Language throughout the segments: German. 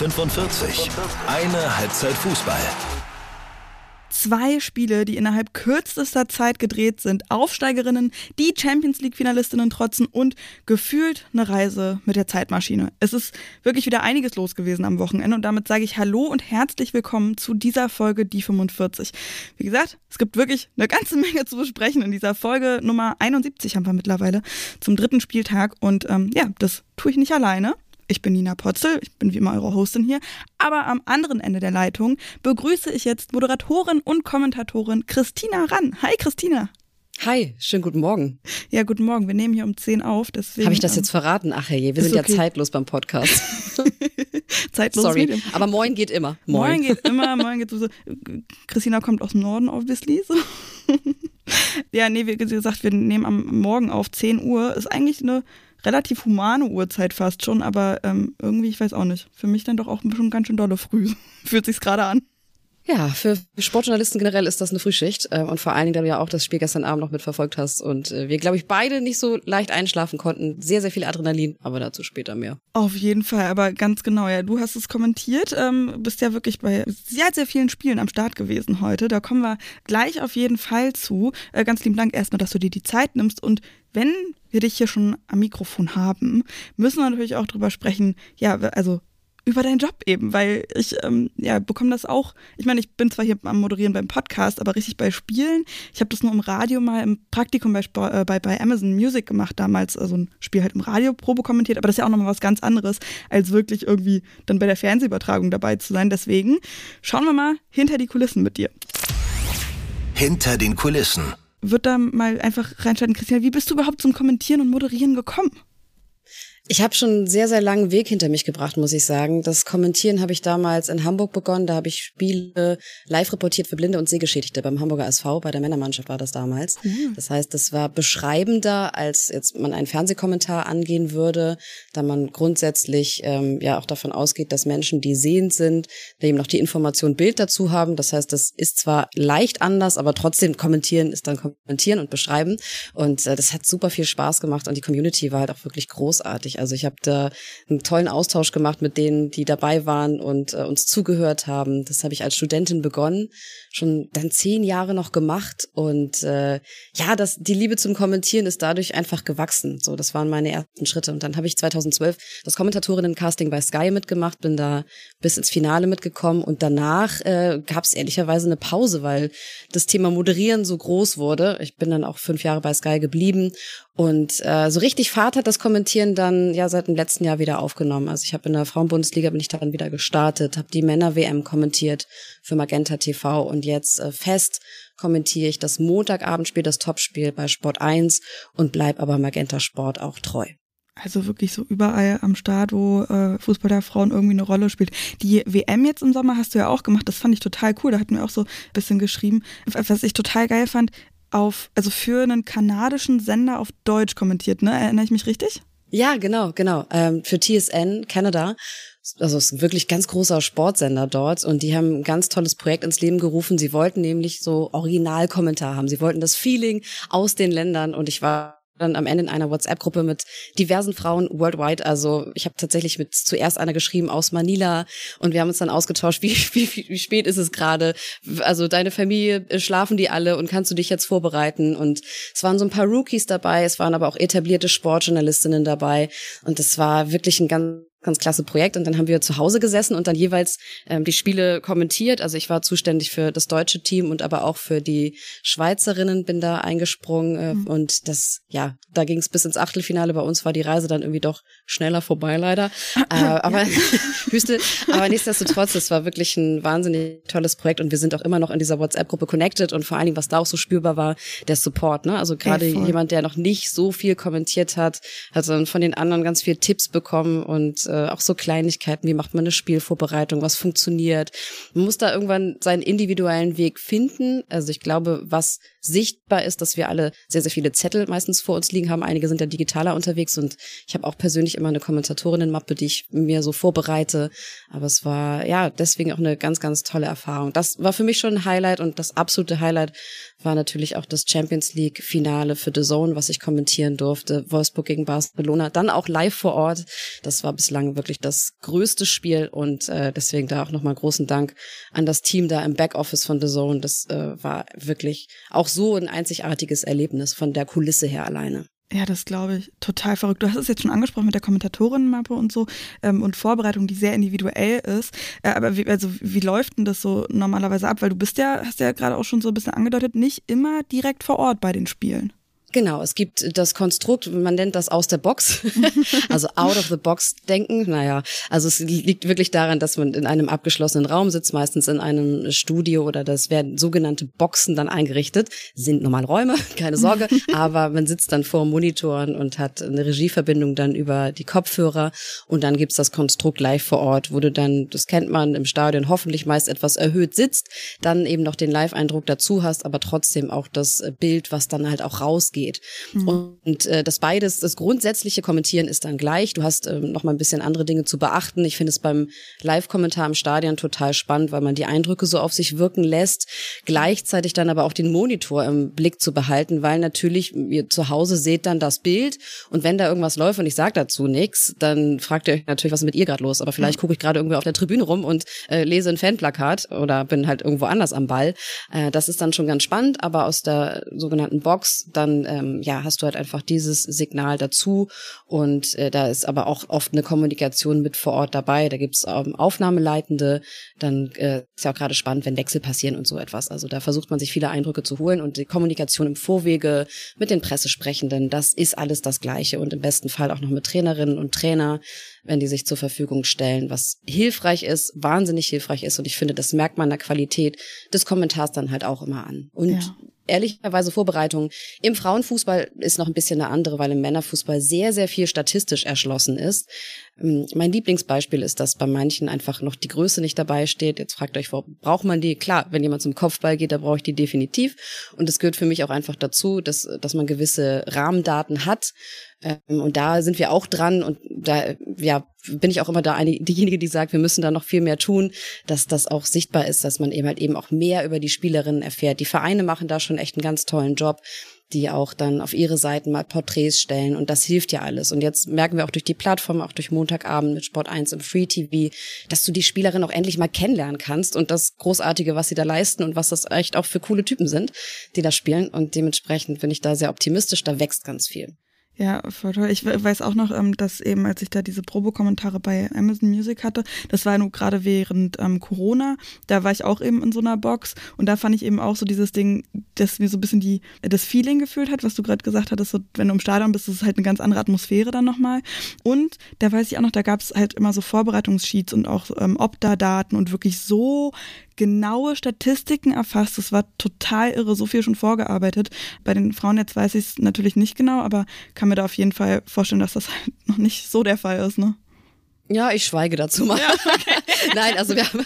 45. Eine Halbzeit Fußball. Zwei Spiele, die innerhalb kürzester Zeit gedreht sind, Aufsteigerinnen, die Champions League-Finalistinnen trotzen und gefühlt eine Reise mit der Zeitmaschine. Es ist wirklich wieder einiges los gewesen am Wochenende und damit sage ich Hallo und herzlich willkommen zu dieser Folge Die 45. Wie gesagt, es gibt wirklich eine ganze Menge zu besprechen in dieser Folge Nummer 71 haben wir mittlerweile zum dritten Spieltag und ähm, ja, das tue ich nicht alleine. Ich bin Nina Potzel, ich bin wie immer eure Hostin hier. Aber am anderen Ende der Leitung begrüße ich jetzt Moderatorin und Kommentatorin Christina Rann. Hi Christina. Hi, schönen guten Morgen. Ja, guten Morgen. Wir nehmen hier um 10 auf. Deswegen, Habe ich das ähm, jetzt verraten? Ach herrje, wir sind okay. ja zeitlos beim Podcast. zeitlos. Sorry, Medium. aber moin geht immer. Moin, moin geht immer, moin geht so. Christina kommt aus dem Norden, obviously. So. ja, nee, wie gesagt, wir nehmen am Morgen auf 10 Uhr. Ist eigentlich eine relativ humane Uhrzeit fast schon, aber ähm, irgendwie, ich weiß auch nicht. Für mich dann doch auch schon ganz schön dolle früh. Fühlt sich's gerade an. Ja, für Sportjournalisten generell ist das eine Frühschicht äh, und vor allen Dingen, da du ja auch das Spiel gestern Abend noch mitverfolgt hast und äh, wir, glaube ich, beide nicht so leicht einschlafen konnten. Sehr, sehr viel Adrenalin, aber dazu später mehr. Auf jeden Fall, aber ganz genau, ja, du hast es kommentiert, ähm, bist ja wirklich bei sehr, sehr vielen Spielen am Start gewesen heute. Da kommen wir gleich auf jeden Fall zu. Äh, ganz lieben Dank erstmal, dass du dir die Zeit nimmst und wenn wir dich hier schon am Mikrofon haben, müssen wir natürlich auch drüber sprechen, ja, also über deinen Job eben, weil ich ähm, ja bekomme das auch. Ich meine, ich bin zwar hier am Moderieren beim Podcast, aber richtig bei Spielen. Ich habe das nur im Radio mal im Praktikum bei, äh, bei, bei Amazon Music gemacht damals, also ein Spiel halt im Radio Probe kommentiert, aber das ist ja auch nochmal was ganz anderes, als wirklich irgendwie dann bei der Fernsehübertragung dabei zu sein. Deswegen schauen wir mal hinter die Kulissen mit dir. Hinter den Kulissen. Wird da mal einfach reinschalten, Christian, wie bist du überhaupt zum Kommentieren und Moderieren gekommen? Ich habe schon einen sehr, sehr langen Weg hinter mich gebracht, muss ich sagen. Das Kommentieren habe ich damals in Hamburg begonnen. Da habe ich Spiele live reportiert für Blinde und Sehgeschädigte beim Hamburger SV. Bei der Männermannschaft war das damals. Mhm. Das heißt, das war beschreibender, als jetzt man einen Fernsehkommentar angehen würde, da man grundsätzlich ähm, ja auch davon ausgeht, dass Menschen, die sehend sind, eben noch die Information Bild dazu haben. Das heißt, das ist zwar leicht anders, aber trotzdem kommentieren ist dann kommentieren und beschreiben. Und äh, das hat super viel Spaß gemacht und die Community war halt auch wirklich großartig. Also ich habe da einen tollen Austausch gemacht mit denen, die dabei waren und äh, uns zugehört haben. Das habe ich als Studentin begonnen, schon dann zehn Jahre noch gemacht und äh, ja, das die Liebe zum Kommentieren ist dadurch einfach gewachsen. So, das waren meine ersten Schritte und dann habe ich 2012 das Kommentatorinnen-Casting bei Sky mitgemacht, bin da bis ins Finale mitgekommen und danach äh, gab es ehrlicherweise eine Pause, weil das Thema Moderieren so groß wurde. Ich bin dann auch fünf Jahre bei Sky geblieben und äh, so richtig Fahrt hat das Kommentieren dann ja seit dem letzten Jahr wieder aufgenommen. Also ich habe in der Frauenbundesliga bin ich dann wieder gestartet, habe die Männer WM kommentiert für Magenta TV und jetzt äh, fest kommentiere ich das Montagabendspiel, das Topspiel bei Sport 1 und bleib aber Magenta Sport auch treu. Also wirklich so überall am Start, wo äh, Fußball der Frauen irgendwie eine Rolle spielt. Die WM jetzt im Sommer hast du ja auch gemacht, das fand ich total cool. Da hatten wir auch so ein bisschen geschrieben. Was ich total geil fand, auf, also für einen kanadischen Sender auf Deutsch kommentiert, ne? Erinnere ich mich richtig? Ja, genau, genau. Ähm, für TSN Canada. Also es ist ein wirklich ganz großer Sportsender dort und die haben ein ganz tolles Projekt ins Leben gerufen. Sie wollten nämlich so Originalkommentar haben. Sie wollten das Feeling aus den Ländern und ich war dann am Ende in einer WhatsApp-Gruppe mit diversen Frauen worldwide. Also ich habe tatsächlich mit zuerst einer geschrieben aus Manila und wir haben uns dann ausgetauscht, wie, wie, wie spät ist es gerade? Also deine Familie, äh, schlafen die alle und kannst du dich jetzt vorbereiten? Und es waren so ein paar Rookies dabei, es waren aber auch etablierte Sportjournalistinnen dabei und es war wirklich ein ganz ganz klasse Projekt und dann haben wir zu Hause gesessen und dann jeweils ähm, die Spiele kommentiert. Also ich war zuständig für das deutsche Team und aber auch für die Schweizerinnen bin da eingesprungen äh, mhm. und das ja, da ging es bis ins Achtelfinale. Bei uns war die Reise dann irgendwie doch schneller vorbei leider. äh, aber Wüste, aber nichtsdestotrotz, es war wirklich ein wahnsinnig tolles Projekt und wir sind auch immer noch in dieser WhatsApp-Gruppe connected und vor allen Dingen, was da auch so spürbar war, der Support. Ne? Also gerade jemand, der noch nicht so viel kommentiert hat, hat dann von den anderen ganz viel Tipps bekommen und äh, auch so Kleinigkeiten, wie macht man eine Spielvorbereitung, was funktioniert. Man muss da irgendwann seinen individuellen Weg finden. Also ich glaube, was sichtbar ist, dass wir alle sehr, sehr viele Zettel meistens vor uns liegen haben. Einige sind ja digitaler unterwegs und ich habe auch persönlich immer eine Kommentatorinnenmappe, die ich mir so vorbereite. Aber es war ja deswegen auch eine ganz, ganz tolle Erfahrung. Das war für mich schon ein Highlight und das absolute Highlight war natürlich auch das Champions League Finale für The Zone, was ich kommentieren durfte. Wolfsburg gegen Barcelona, dann auch live vor Ort. Das war bislang wirklich das größte Spiel und äh, deswegen da auch nochmal großen Dank an das Team da im Backoffice von The Zone. Das äh, war wirklich auch so ein einzigartiges Erlebnis von der Kulisse her alleine. Ja, das glaube ich. Total verrückt. Du hast es jetzt schon angesprochen mit der Kommentatorinnenmappe und so ähm, und Vorbereitung, die sehr individuell ist. Äh, aber wie, also, wie läuft denn das so normalerweise ab? Weil du bist ja, hast ja gerade auch schon so ein bisschen angedeutet, nicht immer direkt vor Ort bei den Spielen. Genau, es gibt das Konstrukt, man nennt das aus der Box, also out of the box denken. Naja, also es liegt wirklich daran, dass man in einem abgeschlossenen Raum sitzt, meistens in einem Studio oder das werden sogenannte Boxen dann eingerichtet. Sind normal Räume, keine Sorge, aber man sitzt dann vor Monitoren und hat eine Regieverbindung dann über die Kopfhörer und dann gibt's das Konstrukt live vor Ort, wo du dann, das kennt man im Stadion, hoffentlich meist etwas erhöht sitzt, dann eben noch den Live-Eindruck dazu hast, aber trotzdem auch das Bild, was dann halt auch rausgeht geht. Mhm. Und äh, das beides, das grundsätzliche Kommentieren ist dann gleich. Du hast ähm, noch mal ein bisschen andere Dinge zu beachten. Ich finde es beim Live-Kommentar im Stadion total spannend, weil man die Eindrücke so auf sich wirken lässt, gleichzeitig dann aber auch den Monitor im Blick zu behalten, weil natürlich ihr zu Hause seht dann das Bild und wenn da irgendwas läuft und ich sage dazu nichts, dann fragt ihr euch natürlich, was ist mit ihr gerade los. Aber vielleicht mhm. gucke ich gerade irgendwie auf der Tribüne rum und äh, lese ein Fanplakat oder bin halt irgendwo anders am Ball. Äh, das ist dann schon ganz spannend, aber aus der sogenannten Box dann ähm, ja, hast du halt einfach dieses Signal dazu. Und äh, da ist aber auch oft eine Kommunikation mit vor Ort dabei. Da gibt's ähm, Aufnahmeleitende. Dann äh, ist ja auch gerade spannend, wenn Wechsel passieren und so etwas. Also da versucht man sich viele Eindrücke zu holen und die Kommunikation im Vorwege mit den Pressesprechenden, das ist alles das Gleiche und im besten Fall auch noch mit Trainerinnen und Trainer, wenn die sich zur Verfügung stellen, was hilfreich ist, wahnsinnig hilfreich ist und ich finde, das merkt man der Qualität des Kommentars dann halt auch immer an. Und ja ehrlicherweise Vorbereitung. Im Frauenfußball ist noch ein bisschen eine andere, weil im Männerfußball sehr, sehr viel statistisch erschlossen ist. Ähm, mein Lieblingsbeispiel ist, dass bei manchen einfach noch die Größe nicht dabei steht. Jetzt fragt euch, braucht man die? Klar, wenn jemand zum Kopfball geht, da brauche ich die definitiv. Und es gehört für mich auch einfach dazu, dass, dass man gewisse Rahmendaten hat. Ähm, und da sind wir auch dran und da ja, bin ich auch immer da eine, diejenige, die sagt, wir müssen da noch viel mehr tun, dass das auch sichtbar ist, dass man eben halt eben auch mehr über die Spielerinnen erfährt. Die Vereine machen da schon echt einen ganz tollen Job die auch dann auf ihre Seiten mal Porträts stellen und das hilft ja alles. Und jetzt merken wir auch durch die Plattform, auch durch Montagabend mit Sport 1 im Free TV, dass du die Spielerin auch endlich mal kennenlernen kannst und das Großartige, was sie da leisten und was das echt auch für coole Typen sind, die da spielen. Und dementsprechend bin ich da sehr optimistisch, da wächst ganz viel. Ja, voll toll. Ich weiß auch noch, ähm, dass eben, als ich da diese Probekommentare bei Amazon Music hatte, das war nur gerade während ähm, Corona, da war ich auch eben in so einer Box und da fand ich eben auch so dieses Ding, dass mir so ein bisschen die, das Feeling gefühlt hat, was du gerade gesagt hattest, so, wenn du im Stadion bist, ist es halt eine ganz andere Atmosphäre dann nochmal. Und da weiß ich auch noch, da gab es halt immer so Vorbereitungssheets und auch ähm, Opta-Daten und wirklich so genaue Statistiken erfasst. Das war total irre, so viel schon vorgearbeitet. Bei den Frauen jetzt weiß ich es natürlich nicht genau, aber kann mir da auf jeden Fall vorstellen, dass das halt noch nicht so der Fall ist, ne? Ja, ich schweige dazu mal. Ja, okay. Nein, also wir haben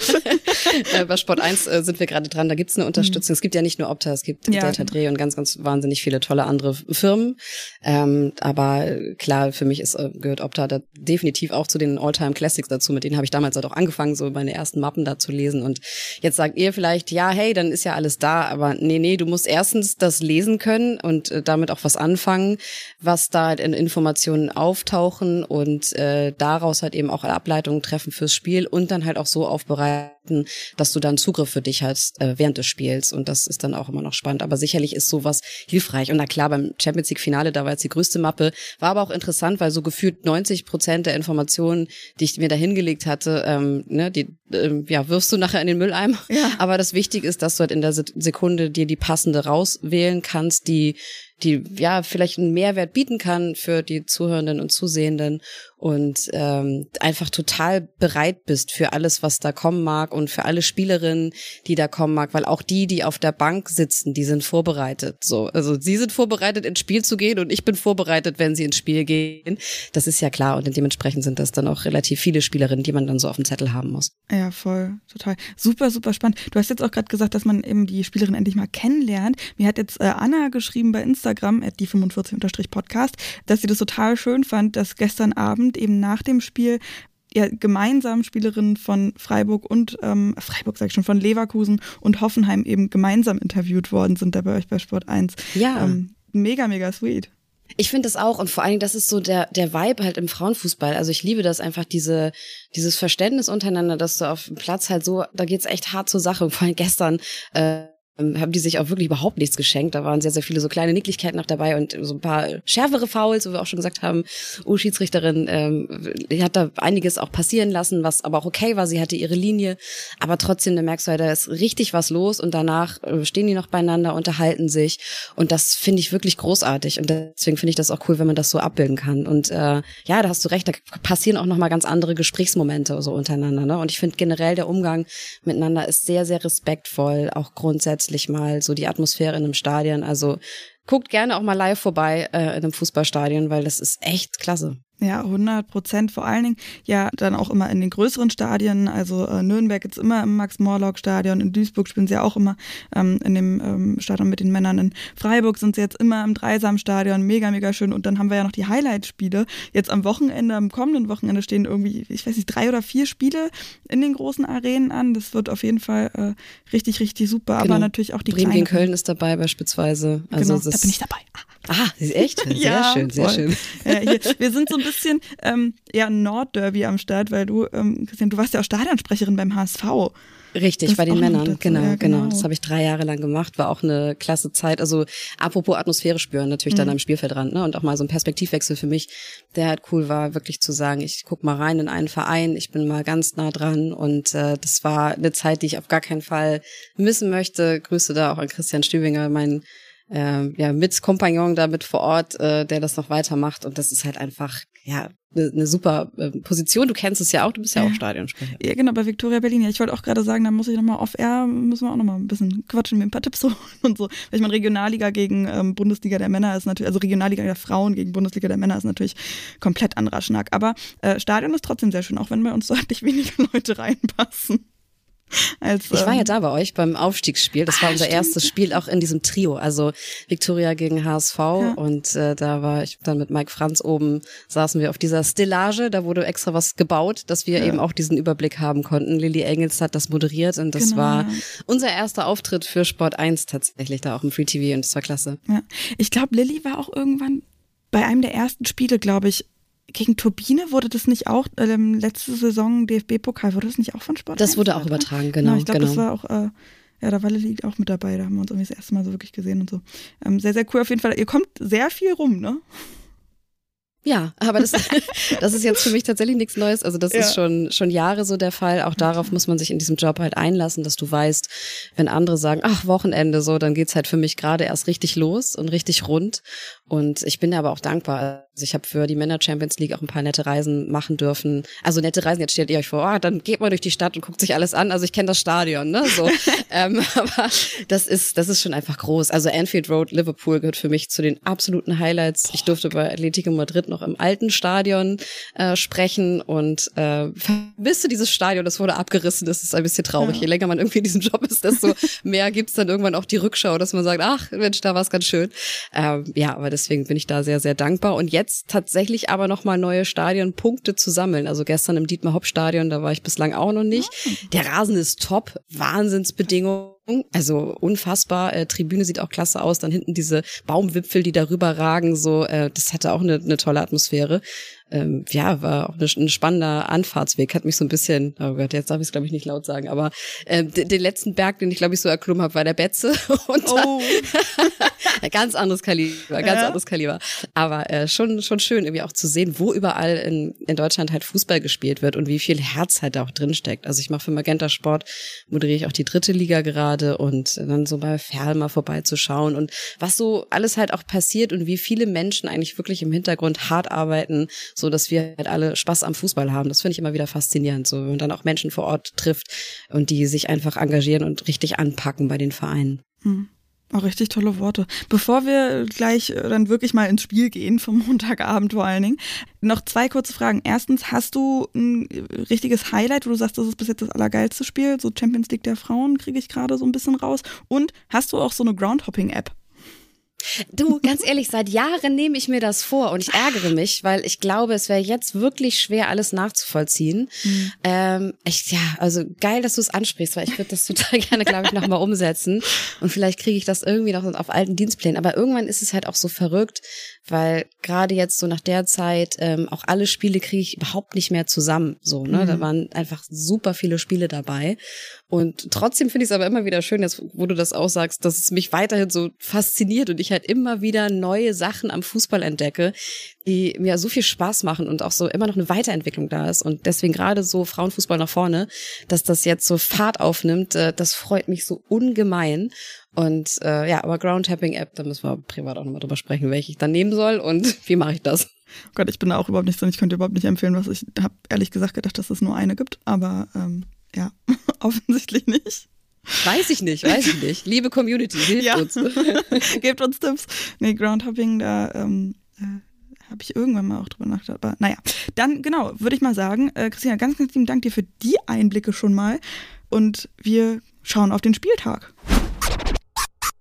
äh, bei Sport 1 äh, sind wir gerade dran, da gibt's eine Unterstützung. Mhm. Es gibt ja nicht nur Opta, es gibt ja. Delta Dreh und ganz, ganz wahnsinnig viele tolle andere Firmen. Ähm, aber klar, für mich ist, äh, gehört Opta da definitiv auch zu den All-Time Classics dazu. Mit denen habe ich damals halt auch angefangen, so meine ersten Mappen da zu lesen. Und jetzt sagt ihr vielleicht, ja, hey, dann ist ja alles da, aber nee, nee, du musst erstens das lesen können und äh, damit auch was anfangen, was da halt in Informationen auftauchen und äh, daraus halt eben auch Ableitungen treffen fürs Spiel und dann halt auch so aufbereiten, dass du dann Zugriff für dich hast äh, während des Spiels. Und das ist dann auch immer noch spannend. Aber sicherlich ist sowas hilfreich. Und na klar, beim Champions League Finale, da war jetzt die größte Mappe, war aber auch interessant, weil so gefühlt 90 Prozent der Informationen, die ich mir da hingelegt hatte, ähm, ne, die äh, ja, wirfst du nachher in den Mülleimer. Ja. Aber das Wichtige ist, dass du halt in der Sekunde dir die passende rauswählen kannst, die die ja vielleicht einen Mehrwert bieten kann für die Zuhörenden und Zusehenden und ähm, einfach total bereit bist für alles, was da kommen mag und für alle Spielerinnen, die da kommen mag, weil auch die, die auf der Bank sitzen, die sind vorbereitet. So, also sie sind vorbereitet, ins Spiel zu gehen und ich bin vorbereitet, wenn sie ins Spiel gehen. Das ist ja klar und dementsprechend sind das dann auch relativ viele Spielerinnen, die man dann so auf dem Zettel haben muss. Ja, voll, total. Super, super spannend. Du hast jetzt auch gerade gesagt, dass man eben die Spielerin endlich mal kennenlernt. Mir hat jetzt äh, Anna geschrieben bei Instagram, die 45-podcast, dass sie das total schön fand, dass gestern Abend eben nach dem Spiel ja, gemeinsam Spielerinnen von Freiburg und ähm, Freiburg sag ich schon, von Leverkusen und Hoffenheim eben gemeinsam interviewt worden sind da bei euch bei Sport 1. Ja. Ähm, mega, mega sweet. Ich finde das auch und vor allen Dingen, das ist so der, der Vibe halt im Frauenfußball. Also ich liebe das einfach, diese, dieses Verständnis untereinander, dass du auf dem Platz halt so, da geht's echt hart zur Sache. vor allem gestern, äh, haben die sich auch wirklich überhaupt nichts geschenkt. Da waren sehr, sehr viele so kleine Nicklichkeiten noch dabei und so ein paar schärfere Fouls, wo wir auch schon gesagt haben, oh, Schiedsrichterin, ähm, hat da einiges auch passieren lassen, was aber auch okay war. Sie hatte ihre Linie, aber trotzdem, da merkst du halt, da ist richtig was los und danach äh, stehen die noch beieinander, unterhalten sich und das finde ich wirklich großartig und deswegen finde ich das auch cool, wenn man das so abbilden kann. Und äh, ja, da hast du recht, da passieren auch nochmal ganz andere Gesprächsmomente so untereinander. Ne? Und ich finde generell der Umgang miteinander ist sehr, sehr respektvoll, auch grundsätzlich grundsätzlich mal so die Atmosphäre in einem Stadion. Also guckt gerne auch mal live vorbei äh, in einem Fußballstadion, weil das ist echt klasse. Ja, 100 Prozent. Vor allen Dingen ja dann auch immer in den größeren Stadien. Also äh, Nürnberg jetzt immer im Max-Morlock-Stadion. In Duisburg spielen sie ja auch immer ähm, in dem ähm, Stadion mit den Männern. In Freiburg sind sie jetzt immer im Dreisam-Stadion. Mega, mega schön. Und dann haben wir ja noch die Highlight-Spiele. Jetzt am Wochenende, am kommenden Wochenende stehen irgendwie, ich weiß nicht, drei oder vier Spiele in den großen Arenen an. Das wird auf jeden Fall äh, richtig, richtig super. Genau. Aber natürlich auch die Bremen gegen Köln ist dabei beispielsweise. Also genau, da bin ich dabei. Ah, echt? Sehr ja, schön, sehr voll. schön. Ja, hier, wir sind so ein bisschen ähm, ja, Nordderby am Start, weil du, ähm, Christian, du warst ja auch Stadionsprecherin beim HSV. Richtig, das bei den Männern, genau, ja, genau, genau. Das habe ich drei Jahre lang gemacht, war auch eine klasse Zeit. Also apropos Atmosphäre spüren, natürlich mhm. dann am Spielfeldrand, ne? Und auch mal so ein Perspektivwechsel für mich, der halt cool war, wirklich zu sagen, ich guck mal rein in einen Verein, ich bin mal ganz nah dran und äh, das war eine Zeit, die ich auf gar keinen Fall missen möchte. Grüße da auch an Christian Stübinger, mein äh, ja, mit Kompagnon da mit vor Ort, äh, der das noch weitermacht. Und das ist halt einfach, ja, eine ne super äh, Position. Du kennst es ja auch, du bist ja, ja. auch Stadionsprecher. Ja, genau, bei Victoria Berlin. Ja, ich wollte auch gerade sagen, da muss ich nochmal off-air, müssen wir auch nochmal ein bisschen quatschen, mir ein paar Tipps holen und so. Weil ich meine, Regionalliga gegen ähm, Bundesliga der Männer ist natürlich, also Regionalliga der Frauen gegen Bundesliga der Männer ist natürlich komplett anderer Schnack. Aber äh, Stadion ist trotzdem sehr schön, auch wenn bei uns deutlich weniger Leute reinpassen. Als, ich war ja ähm, da bei euch beim Aufstiegsspiel. Das war ah, unser stimmt. erstes Spiel auch in diesem Trio. Also Victoria gegen HSV ja. und äh, da war ich dann mit Mike Franz oben, saßen wir auf dieser Stillage. Da wurde extra was gebaut, dass wir ja. eben auch diesen Überblick haben konnten. Lilly Engels hat das moderiert und das genau. war unser erster Auftritt für Sport 1 tatsächlich da auch im Free TV und das war klasse. Ja. Ich glaube, Lilly war auch irgendwann bei einem der ersten Spiele, glaube ich, gegen Turbine wurde das nicht auch ähm, letzte Saison DFB-Pokal, wurde das nicht auch von Sport? Das wurde auch übertragen, genau. genau ich glaube, genau. das war auch, äh, ja, da war Lilly auch mit dabei, da haben wir uns irgendwie das erste Mal so wirklich gesehen und so. Ähm, sehr, sehr cool auf jeden Fall. Ihr kommt sehr viel rum, ne? Ja, aber das, das ist jetzt für mich tatsächlich nichts Neues. Also das ja. ist schon, schon Jahre so der Fall. Auch darauf muss man sich in diesem Job halt einlassen, dass du weißt, wenn andere sagen, ach, Wochenende so, dann geht's halt für mich gerade erst richtig los und richtig rund. Und ich bin aber auch dankbar. Also ich habe für die Männer Champions League auch ein paar nette Reisen machen dürfen. Also nette Reisen, jetzt stellt ihr euch vor, oh, dann geht man durch die Stadt und guckt sich alles an. Also ich kenne das Stadion, ne? So. ähm, aber das ist, das ist schon einfach groß. Also Anfield Road, Liverpool gehört für mich zu den absoluten Highlights. Ich durfte bei Atletico Madrid noch im alten Stadion äh, sprechen und äh, vermisste dieses Stadion, das wurde abgerissen. Das ist ein bisschen traurig. Ja. Je länger man irgendwie in diesem Job ist, desto mehr gibt's dann irgendwann auch die Rückschau, dass man sagt, ach Mensch, da war's ganz schön. Ähm, ja, aber deswegen bin ich da sehr, sehr dankbar. Und jetzt tatsächlich aber nochmal neue Stadionpunkte zu sammeln. Also gestern im Dietmar-Hopp-Stadion, da war ich bislang auch noch nicht. Ah. Der Rasen ist top, Wahnsinnsbedingungen. Also unfassbar. Äh, Tribüne sieht auch klasse aus. Dann hinten diese Baumwipfel, die darüber ragen. So, äh, das hatte auch eine, eine tolle Atmosphäre ähm, ja, war auch ein spannender Anfahrtsweg, hat mich so ein bisschen, oh Gott, jetzt darf ich es glaube ich nicht laut sagen, aber äh, den letzten Berg, den ich glaube ich so erklommen habe, war der Betze und oh. ganz anderes Kaliber, ganz ja. anderes Kaliber. Aber äh, schon schon schön irgendwie auch zu sehen, wo überall in, in Deutschland halt Fußball gespielt wird und wie viel Herz halt da auch drin steckt. Also ich mache für Magenta Sport moderiere ich auch die dritte Liga gerade und dann so bei Ferl mal vorbeizuschauen und was so alles halt auch passiert und wie viele Menschen eigentlich wirklich im Hintergrund hart arbeiten, so dass wir halt alle Spaß am Fußball haben. Das finde ich immer wieder faszinierend, so und dann auch Menschen vor Ort trifft und die sich einfach engagieren und richtig anpacken bei den Vereinen. Hm. Auch richtig tolle Worte. Bevor wir gleich äh, dann wirklich mal ins Spiel gehen, vom Montagabend vor allen Dingen, noch zwei kurze Fragen. Erstens, hast du ein richtiges Highlight, wo du sagst, das ist bis jetzt das allergeilste Spiel? So Champions League der Frauen kriege ich gerade so ein bisschen raus. Und hast du auch so eine Groundhopping-App? Du, ganz ehrlich, seit Jahren nehme ich mir das vor und ich ärgere mich, weil ich glaube, es wäre jetzt wirklich schwer, alles nachzuvollziehen. Mhm. Ähm, ich, ja, also geil, dass du es ansprichst, weil ich würde das total gerne, glaube ich, nochmal umsetzen. Und vielleicht kriege ich das irgendwie noch auf alten Dienstplänen. Aber irgendwann ist es halt auch so verrückt, weil gerade jetzt so nach der Zeit ähm, auch alle Spiele kriege ich überhaupt nicht mehr zusammen. So, ne? Mhm. Da waren einfach super viele Spiele dabei. Und trotzdem finde ich es aber immer wieder schön, jetzt, wo du das auch sagst, dass es mich weiterhin so fasziniert und ich halt immer wieder neue Sachen am Fußball entdecke, die mir so viel Spaß machen und auch so immer noch eine Weiterentwicklung da ist. Und deswegen gerade so Frauenfußball nach vorne, dass das jetzt so Fahrt aufnimmt, äh, das freut mich so ungemein. Und äh, ja, aber Groundtapping-App, da müssen wir privat auch nochmal drüber sprechen, welche ich dann nehmen soll und wie mache ich das. Oh Gott, ich bin da auch überhaupt nicht drin. Ich könnte überhaupt nicht empfehlen, was ich habe ehrlich gesagt gedacht, dass es nur eine gibt, aber ähm, ja, offensichtlich nicht. Weiß ich nicht, weiß ich nicht. Liebe Community, hilft ja. uns. Gebt uns Tipps. Nee, Groundhopping, da ähm, äh, habe ich irgendwann mal auch drüber nachgedacht. Aber naja, dann genau, würde ich mal sagen, äh, Christina, ganz, ganz lieben Dank dir für die Einblicke schon mal. Und wir schauen auf den Spieltag.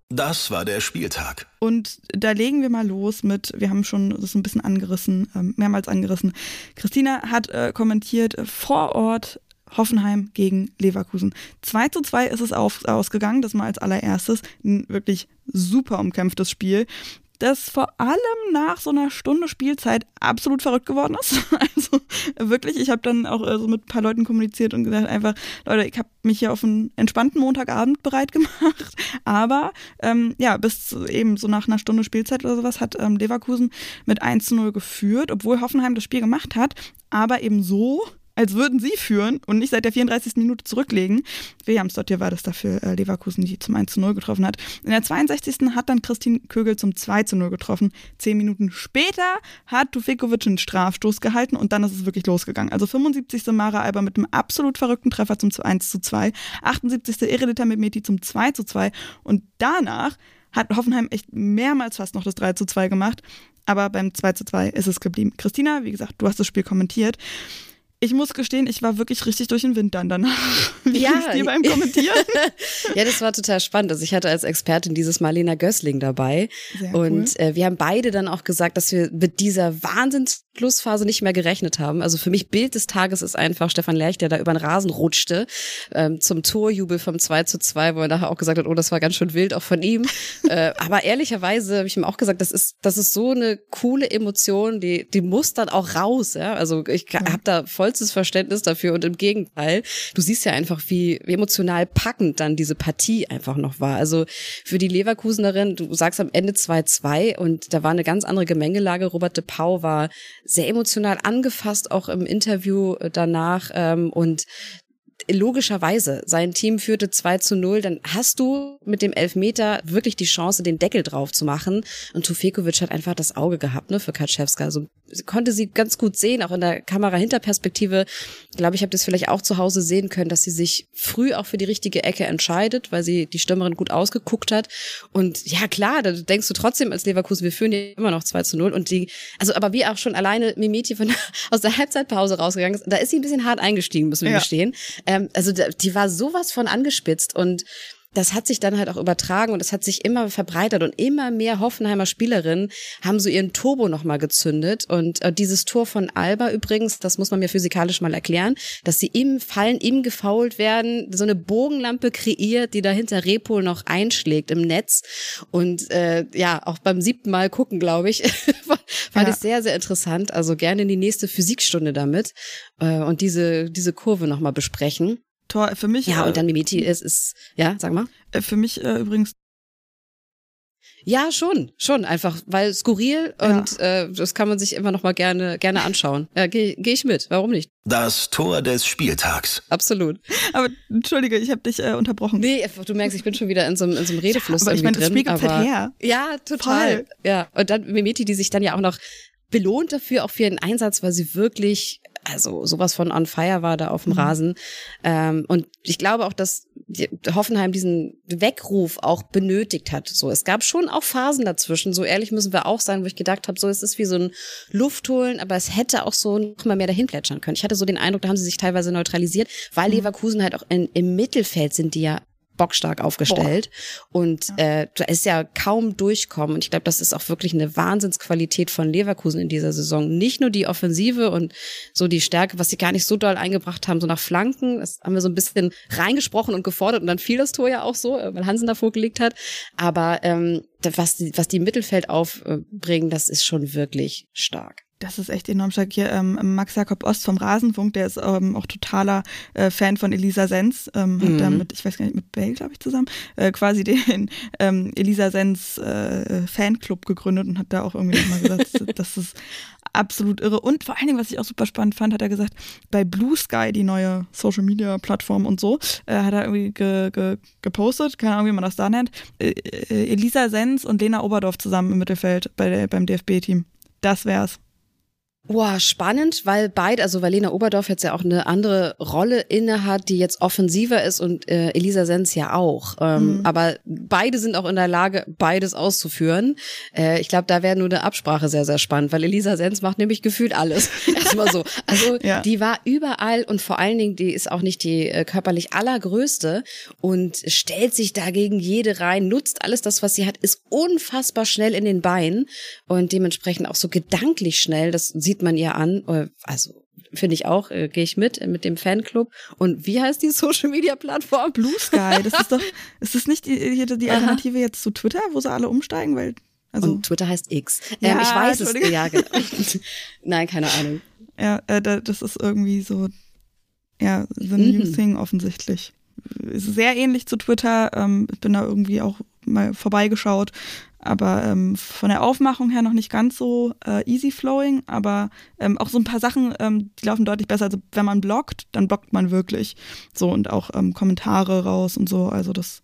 Das war der Spieltag. Und da legen wir mal los mit, wir haben schon das ein bisschen angerissen, ähm, mehrmals angerissen. Christina hat äh, kommentiert, äh, vor Ort Hoffenheim gegen Leverkusen. 2 zu 2 ist es auf, ausgegangen, das mal als allererstes. Ein wirklich super umkämpftes Spiel das vor allem nach so einer Stunde Spielzeit absolut verrückt geworden ist. Also wirklich, ich habe dann auch äh, so mit ein paar Leuten kommuniziert und gesagt, einfach, Leute, ich habe mich hier auf einen entspannten Montagabend bereit gemacht. Aber ähm, ja, bis eben so nach einer Stunde Spielzeit oder sowas hat ähm, Leverkusen mit 1 zu 0 geführt, obwohl Hoffenheim das Spiel gemacht hat, aber eben so, als würden sie führen und nicht seit der 34. Minute zurücklegen. Williamsdottir war das dafür äh, Leverkusen, die zum 1 zu 0 getroffen hat. In der 62. hat dann Christine Kögel zum 2 zu 0 getroffen. Zehn Minuten später hat Tufikovic einen Strafstoß gehalten und dann ist es wirklich losgegangen. Also 75. Mara Alba mit einem absolut verrückten Treffer zum 1 zu 2. 78. Eredita mit Meti zum 2 zu 2 und danach hat Hoffenheim echt mehrmals fast noch das 3 zu 2 gemacht. Aber beim 2 zu 2 ist es geblieben. Christina, wie gesagt, du hast das Spiel kommentiert ich muss gestehen, ich war wirklich richtig durch den Wind dann danach. Wie ja, es dir beim Kommentieren? ja, das war total spannend. Also ich hatte als Expertin dieses Mal Lena Gößling dabei. Sehr und cool. äh, wir haben beide dann auch gesagt, dass wir mit dieser Wahnsinns-Schlussphase nicht mehr gerechnet haben. Also für mich Bild des Tages ist einfach Stefan Lerch, der da über den Rasen rutschte, ähm, zum Torjubel vom 2 zu 2, wo er nachher auch gesagt hat, oh, das war ganz schön wild, auch von ihm. äh, aber ehrlicherweise habe ich ihm auch gesagt, das ist, das ist so eine coole Emotion, die, die muss dann auch raus. Ja? Also ich ja. habe da voll vollstes Verständnis dafür und im Gegenteil, du siehst ja einfach, wie, wie emotional packend dann diese Partie einfach noch war. Also für die Leverkusenerin, du sagst am Ende 2-2 und da war eine ganz andere Gemengelage. Robert de Pau war sehr emotional angefasst, auch im Interview danach ähm, und logischerweise, sein Team führte 2 zu 0, dann hast du mit dem Elfmeter wirklich die Chance, den Deckel drauf zu machen. Und Tufekovic hat einfach das Auge gehabt, ne, für Kaczewska. Also konnte sie ganz gut sehen, auch in der Kamera-Hinterperspektive. Ich glaube, ich habe das vielleicht auch zu Hause sehen können, dass sie sich früh auch für die richtige Ecke entscheidet, weil sie die Stürmerin gut ausgeguckt hat. Und ja, klar, da denkst du trotzdem als Leverkusen, wir führen hier immer noch 2 zu 0. Und die, also aber wie auch schon alleine Mimeti von, aus der Halbzeitpause rausgegangen ist, da ist sie ein bisschen hart eingestiegen, müssen wir ja. gestehen. Ähm, also die war sowas von angespitzt und das hat sich dann halt auch übertragen und es hat sich immer verbreitert und immer mehr Hoffenheimer Spielerinnen haben so ihren Turbo nochmal gezündet und äh, dieses Tor von Alba übrigens, das muss man mir physikalisch mal erklären, dass sie im Fallen, im gefault werden, so eine Bogenlampe kreiert, die dahinter Repol noch einschlägt im Netz und äh, ja, auch beim siebten Mal gucken, glaube ich, fand ja. ich sehr, sehr interessant, also gerne in die nächste Physikstunde damit äh, und diese, diese Kurve nochmal besprechen. Tor für mich. Ja, und dann Mimeti ist, ist, ja, sag mal. Äh, für mich äh, übrigens ja, schon, schon einfach, weil skurril ja. und äh, das kann man sich immer noch mal gerne gerne anschauen. Ja, gehe geh ich mit. Warum nicht? Das Tor des Spieltags. Absolut. Aber entschuldige, ich habe dich äh, unterbrochen. Nee, du merkst, ich bin schon wieder in so, einem in so einem Redefluss ja, aber ich meine, das Spiel gibt's halt her. Ja, total. Voll. Ja, und dann Mimeti, die sich dann ja auch noch belohnt dafür auch für ihren Einsatz, weil sie wirklich also sowas von on fire war da auf dem mhm. Rasen. Ähm, und ich glaube auch, dass Hoffenheim diesen Weckruf auch benötigt hat. So, es gab schon auch Phasen dazwischen. So ehrlich müssen wir auch sein, wo ich gedacht habe, so es ist wie so ein Luftholen, aber es hätte auch so noch mal mehr dahin plätschern können. Ich hatte so den Eindruck, da haben sie sich teilweise neutralisiert, weil mhm. Leverkusen halt auch in, im Mittelfeld sind die ja bockstark aufgestellt. Boah. Und äh, da ist ja kaum durchkommen. Und ich glaube, das ist auch wirklich eine Wahnsinnsqualität von Leverkusen in dieser Saison. Nicht nur die Offensive und so die Stärke, was sie gar nicht so doll eingebracht haben, so nach Flanken. Das haben wir so ein bisschen reingesprochen und gefordert und dann fiel das Tor ja auch so, äh, weil Hansen davor gelegt hat. Aber ähm, was die, was die Mittelfeld aufbringen, das ist schon wirklich stark. Das ist echt enorm stark. Hier ähm, Max Jakob Ost vom Rasenfunk, der ist ähm, auch totaler äh, Fan von Elisa Sens, ähm, hat mhm. da mit, ich weiß gar nicht, mit Bale, glaube ich, zusammen, äh, quasi den ähm, Elisa Sens äh, Fanclub gegründet und hat da auch irgendwie nochmal gesagt, das ist absolut irre. Und vor allen Dingen, was ich auch super spannend fand, hat er gesagt, bei Blue Sky, die neue Social Media Plattform und so, äh, hat er irgendwie ge, ge, gepostet, keine Ahnung, wie man das da nennt, äh, äh, Elisa Sens und Lena Oberdorf zusammen im Mittelfeld bei der, beim DFB-Team. Das wär's. Boah, spannend, weil beide, also weil Lena Oberdorf jetzt ja auch eine andere Rolle inne hat, die jetzt offensiver ist und äh, Elisa Sens ja auch. Ähm, mhm. Aber beide sind auch in der Lage, beides auszuführen. Äh, ich glaube, da wäre nur eine Absprache sehr, sehr spannend, weil Elisa Sens macht nämlich gefühlt alles. Erstmal so. Also ja. die war überall und vor allen Dingen, die ist auch nicht die äh, körperlich allergrößte und stellt sich dagegen jede rein, nutzt alles das, was sie hat, ist unfassbar schnell in den Beinen und dementsprechend auch so gedanklich schnell. Das sieht sieht man ihr an. Äh, also finde ich auch, äh, gehe ich mit äh, mit dem Fanclub. Und wie heißt die Social Media Plattform? Blue Sky. Das ist doch, ist das nicht die, die Alternative Aha. jetzt zu Twitter, wo sie alle umsteigen? Weil also und Twitter heißt X. Ja, ähm, ich weiß es. Ja, genau. Nein, keine Ahnung. Ja, äh, das ist irgendwie so, ja, the new mhm. thing offensichtlich. Ist sehr ähnlich zu Twitter. Ähm, ich bin da irgendwie auch mal vorbeigeschaut. Aber ähm, von der Aufmachung her noch nicht ganz so äh, easy flowing, aber ähm, auch so ein paar Sachen, ähm, die laufen deutlich besser. Also wenn man bloggt, dann bloggt man wirklich. So und auch ähm, Kommentare raus und so. Also das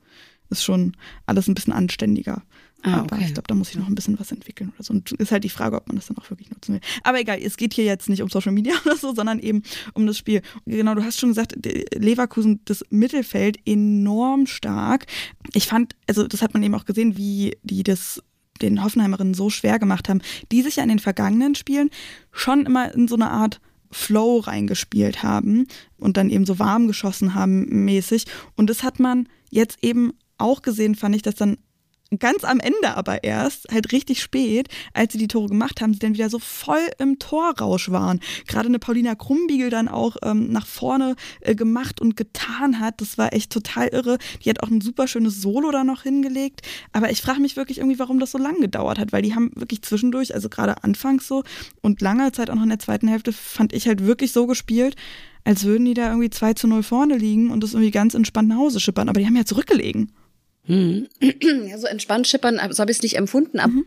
ist schon alles ein bisschen anständiger. Ah, aber okay. ich glaube, da muss ich noch ein bisschen was entwickeln oder so. Und ist halt die Frage, ob man das dann auch wirklich nutzen will. Aber egal, es geht hier jetzt nicht um Social Media oder so, sondern eben um das Spiel. Genau, du hast schon gesagt, Leverkusen, das Mittelfeld enorm stark. Ich fand, also das hat man eben auch gesehen, wie die das den Hoffenheimerinnen so schwer gemacht haben, die sich ja in den vergangenen Spielen schon immer in so eine Art Flow reingespielt haben und dann eben so warm geschossen haben mäßig. Und das hat man jetzt eben auch gesehen, fand ich, dass dann ganz am Ende aber erst, halt richtig spät, als sie die Tore gemacht haben, sie dann wieder so voll im Torrausch waren. Gerade eine Paulina Krumbiegel dann auch ähm, nach vorne äh, gemacht und getan hat. Das war echt total irre. Die hat auch ein super schönes Solo da noch hingelegt. Aber ich frage mich wirklich irgendwie, warum das so lange gedauert hat, weil die haben wirklich zwischendurch, also gerade anfangs so und lange Zeit auch noch in der zweiten Hälfte, fand ich halt wirklich so gespielt, als würden die da irgendwie 2 zu 0 vorne liegen und das irgendwie ganz entspannt nach Hause schippern. Aber die haben ja zurückgelegen. Hm. Ja, so entspannt schippern, so habe ich es nicht empfunden. Mhm.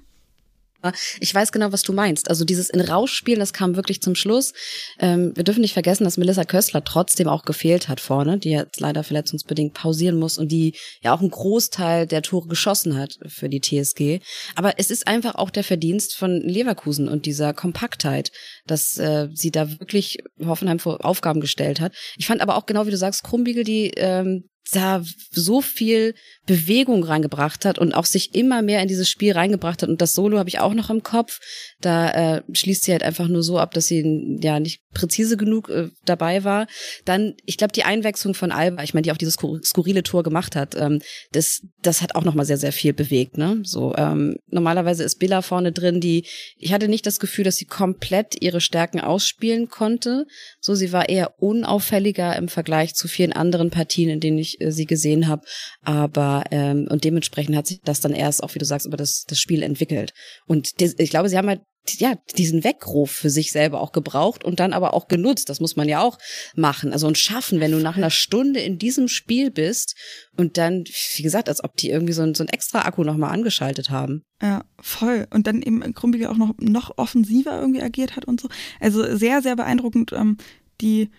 Ich weiß genau, was du meinst. Also dieses in Rausch spielen, das kam wirklich zum Schluss. Ähm, wir dürfen nicht vergessen, dass Melissa Köstler trotzdem auch gefehlt hat vorne, die jetzt leider verletzungsbedingt pausieren muss und die ja auch einen Großteil der Tore geschossen hat für die TSG. Aber es ist einfach auch der Verdienst von Leverkusen und dieser Kompaktheit, dass äh, sie da wirklich Hoffenheim vor Aufgaben gestellt hat. Ich fand aber auch genau, wie du sagst, Krumbiegel, die ähm, da so viel Bewegung reingebracht hat und auch sich immer mehr in dieses Spiel reingebracht hat. Und das Solo habe ich auch noch im Kopf. Da äh, schließt sie halt einfach nur so ab, dass sie ja nicht präzise genug äh, dabei war. Dann, ich glaube, die Einwechslung von Alba, ich meine, die auch dieses skurrile Tor gemacht hat, ähm, das, das hat auch nochmal sehr, sehr viel bewegt. Ne? So ähm, normalerweise ist Billa vorne drin, die ich hatte nicht das Gefühl, dass sie komplett ihre Stärken ausspielen konnte. So, sie war eher unauffälliger im Vergleich zu vielen anderen Partien, in denen ich äh, sie gesehen habe. Aber ähm, und dementsprechend hat sich das dann erst auch, wie du sagst, über das, das Spiel entwickelt. Und des, ich glaube, sie haben halt ja, diesen Weckruf für sich selber auch gebraucht und dann aber auch genutzt. Das muss man ja auch machen. Also und schaffen, wenn du nach einer Stunde in diesem Spiel bist und dann, wie gesagt, als ob die irgendwie so ein, so ein extra Akku nochmal angeschaltet haben. Ja, voll. Und dann eben Krumbiegel auch noch, noch offensiver irgendwie agiert hat und so. Also sehr, sehr beeindruckend, ähm, die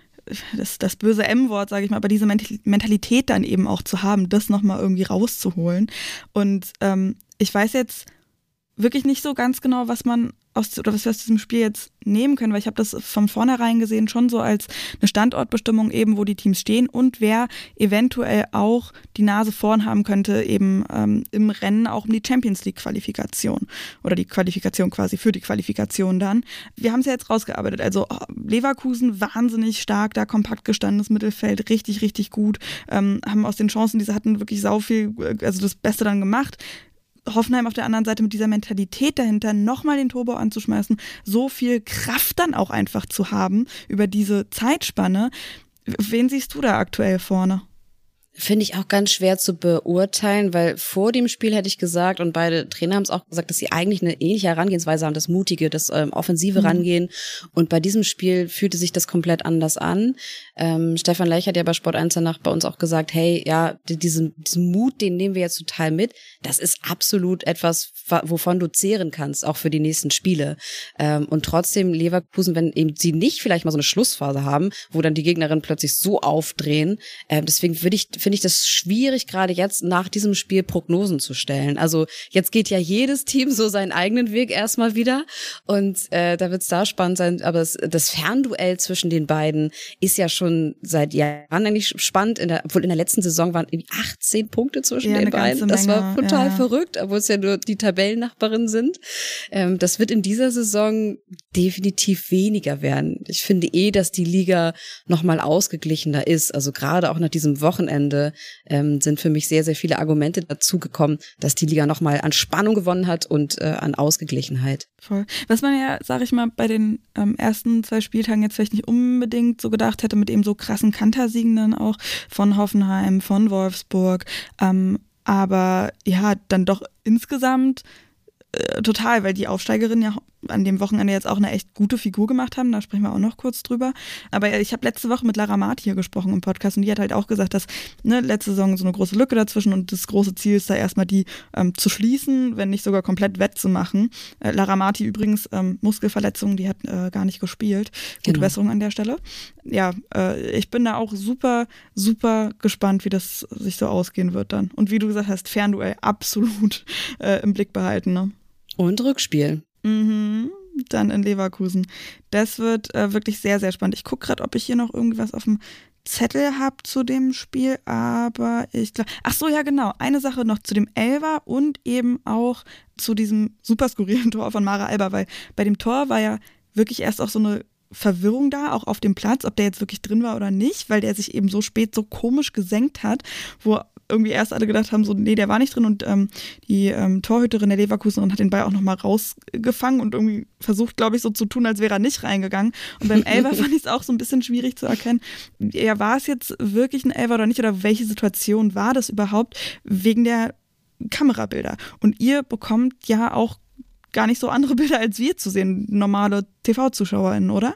das, das böse M-Wort, sage ich mal, aber diese Mentalität dann eben auch zu haben, das nochmal irgendwie rauszuholen. Und ähm, ich weiß jetzt wirklich nicht so ganz genau, was man aus, oder was wir aus diesem Spiel jetzt nehmen können, weil ich habe das von vornherein gesehen schon so als eine Standortbestimmung eben, wo die Teams stehen und wer eventuell auch die Nase vorn haben könnte, eben ähm, im Rennen auch um die Champions League Qualifikation oder die Qualifikation quasi für die Qualifikation dann. Wir haben es ja jetzt rausgearbeitet, also oh, Leverkusen wahnsinnig stark, da kompakt gestandenes Mittelfeld, richtig, richtig gut, ähm, haben aus den Chancen, die sie hatten, wirklich sau viel, äh, also das Beste dann gemacht. Hoffenheim auf der anderen Seite mit dieser Mentalität dahinter, nochmal den Turbo anzuschmeißen, so viel Kraft dann auch einfach zu haben über diese Zeitspanne. Wen siehst du da aktuell vorne? Finde ich auch ganz schwer zu beurteilen, weil vor dem Spiel hätte ich gesagt, und beide Trainer haben es auch gesagt, dass sie eigentlich eine ähnliche Herangehensweise haben, das Mutige, das ähm, Offensive mhm. rangehen. Und bei diesem Spiel fühlte sich das komplett anders an. Ähm, Stefan Leich hat ja bei Sport 1 danach bei uns auch gesagt, hey, ja, diesen, diesen Mut, den nehmen wir jetzt total mit. Das ist absolut etwas, wovon du zehren kannst, auch für die nächsten Spiele. Ähm, und trotzdem Leverkusen, wenn eben sie nicht vielleicht mal so eine Schlussphase haben, wo dann die Gegnerinnen plötzlich so aufdrehen, äh, deswegen würde ich, finde ich das schwierig, gerade jetzt nach diesem Spiel Prognosen zu stellen. Also jetzt geht ja jedes Team so seinen eigenen Weg erstmal wieder. Und äh, da wird es da spannend sein. Aber das, das Fernduell zwischen den beiden ist ja schon seit Jahren eigentlich spannend. In der, obwohl in der letzten Saison waren irgendwie 18 Punkte zwischen ja, den beiden. Das war total ja. verrückt, obwohl es ja nur die Tabellennachbarin sind. Ähm, das wird in dieser Saison definitiv weniger werden. Ich finde eh, dass die Liga nochmal ausgeglichener ist. Also gerade auch nach diesem Wochenende ähm, sind für mich sehr, sehr viele Argumente dazu gekommen, dass die Liga nochmal an Spannung gewonnen hat und äh, an Ausgeglichenheit. Voll. Was man ja, sag ich mal, bei den ähm, ersten zwei Spieltagen jetzt vielleicht nicht unbedingt so gedacht hätte, mit eben so krassen Kantersiegen dann auch von Hoffenheim, von Wolfsburg. Ähm, aber ja, dann doch insgesamt äh, total, weil die Aufsteigerinnen ja an dem Wochenende jetzt auch eine echt gute Figur gemacht haben. Da sprechen wir auch noch kurz drüber. Aber ich habe letzte Woche mit Lara Mart hier gesprochen im Podcast und die hat halt auch gesagt, dass ne, letzte Saison so eine große Lücke dazwischen und das große Ziel ist da erstmal die ähm, zu schließen, wenn nicht sogar komplett wettzumachen. Äh, Lara Marti übrigens ähm, Muskelverletzung, die hat äh, gar nicht gespielt. Gute genau. Besserung an der Stelle. Ja, äh, ich bin da auch super, super gespannt, wie das sich so ausgehen wird dann. Und wie du gesagt hast, Fernduell absolut äh, im Blick behalten. Ne? Und Rückspiel. Mhm, dann in Leverkusen. Das wird äh, wirklich sehr, sehr spannend. Ich gucke gerade, ob ich hier noch irgendwas auf dem Zettel habe zu dem Spiel, aber ich glaube. Ach so, ja, genau. Eine Sache noch zu dem Elver und eben auch zu diesem super skurrilen Tor von Mara Alba, weil bei dem Tor war ja wirklich erst auch so eine Verwirrung da, auch auf dem Platz, ob der jetzt wirklich drin war oder nicht, weil der sich eben so spät so komisch gesenkt hat, wo irgendwie erst alle gedacht haben, so, nee, der war nicht drin und ähm, die ähm, Torhüterin der Leverkusenerin hat den Ball auch nochmal rausgefangen und irgendwie versucht, glaube ich, so zu tun, als wäre er nicht reingegangen. Und beim Elber fand ich es auch so ein bisschen schwierig zu erkennen, ja, war es jetzt wirklich ein Elber oder nicht oder welche Situation war das überhaupt wegen der Kamerabilder. Und ihr bekommt ja auch gar nicht so andere Bilder als wir zu sehen, normale TV-ZuschauerInnen, oder?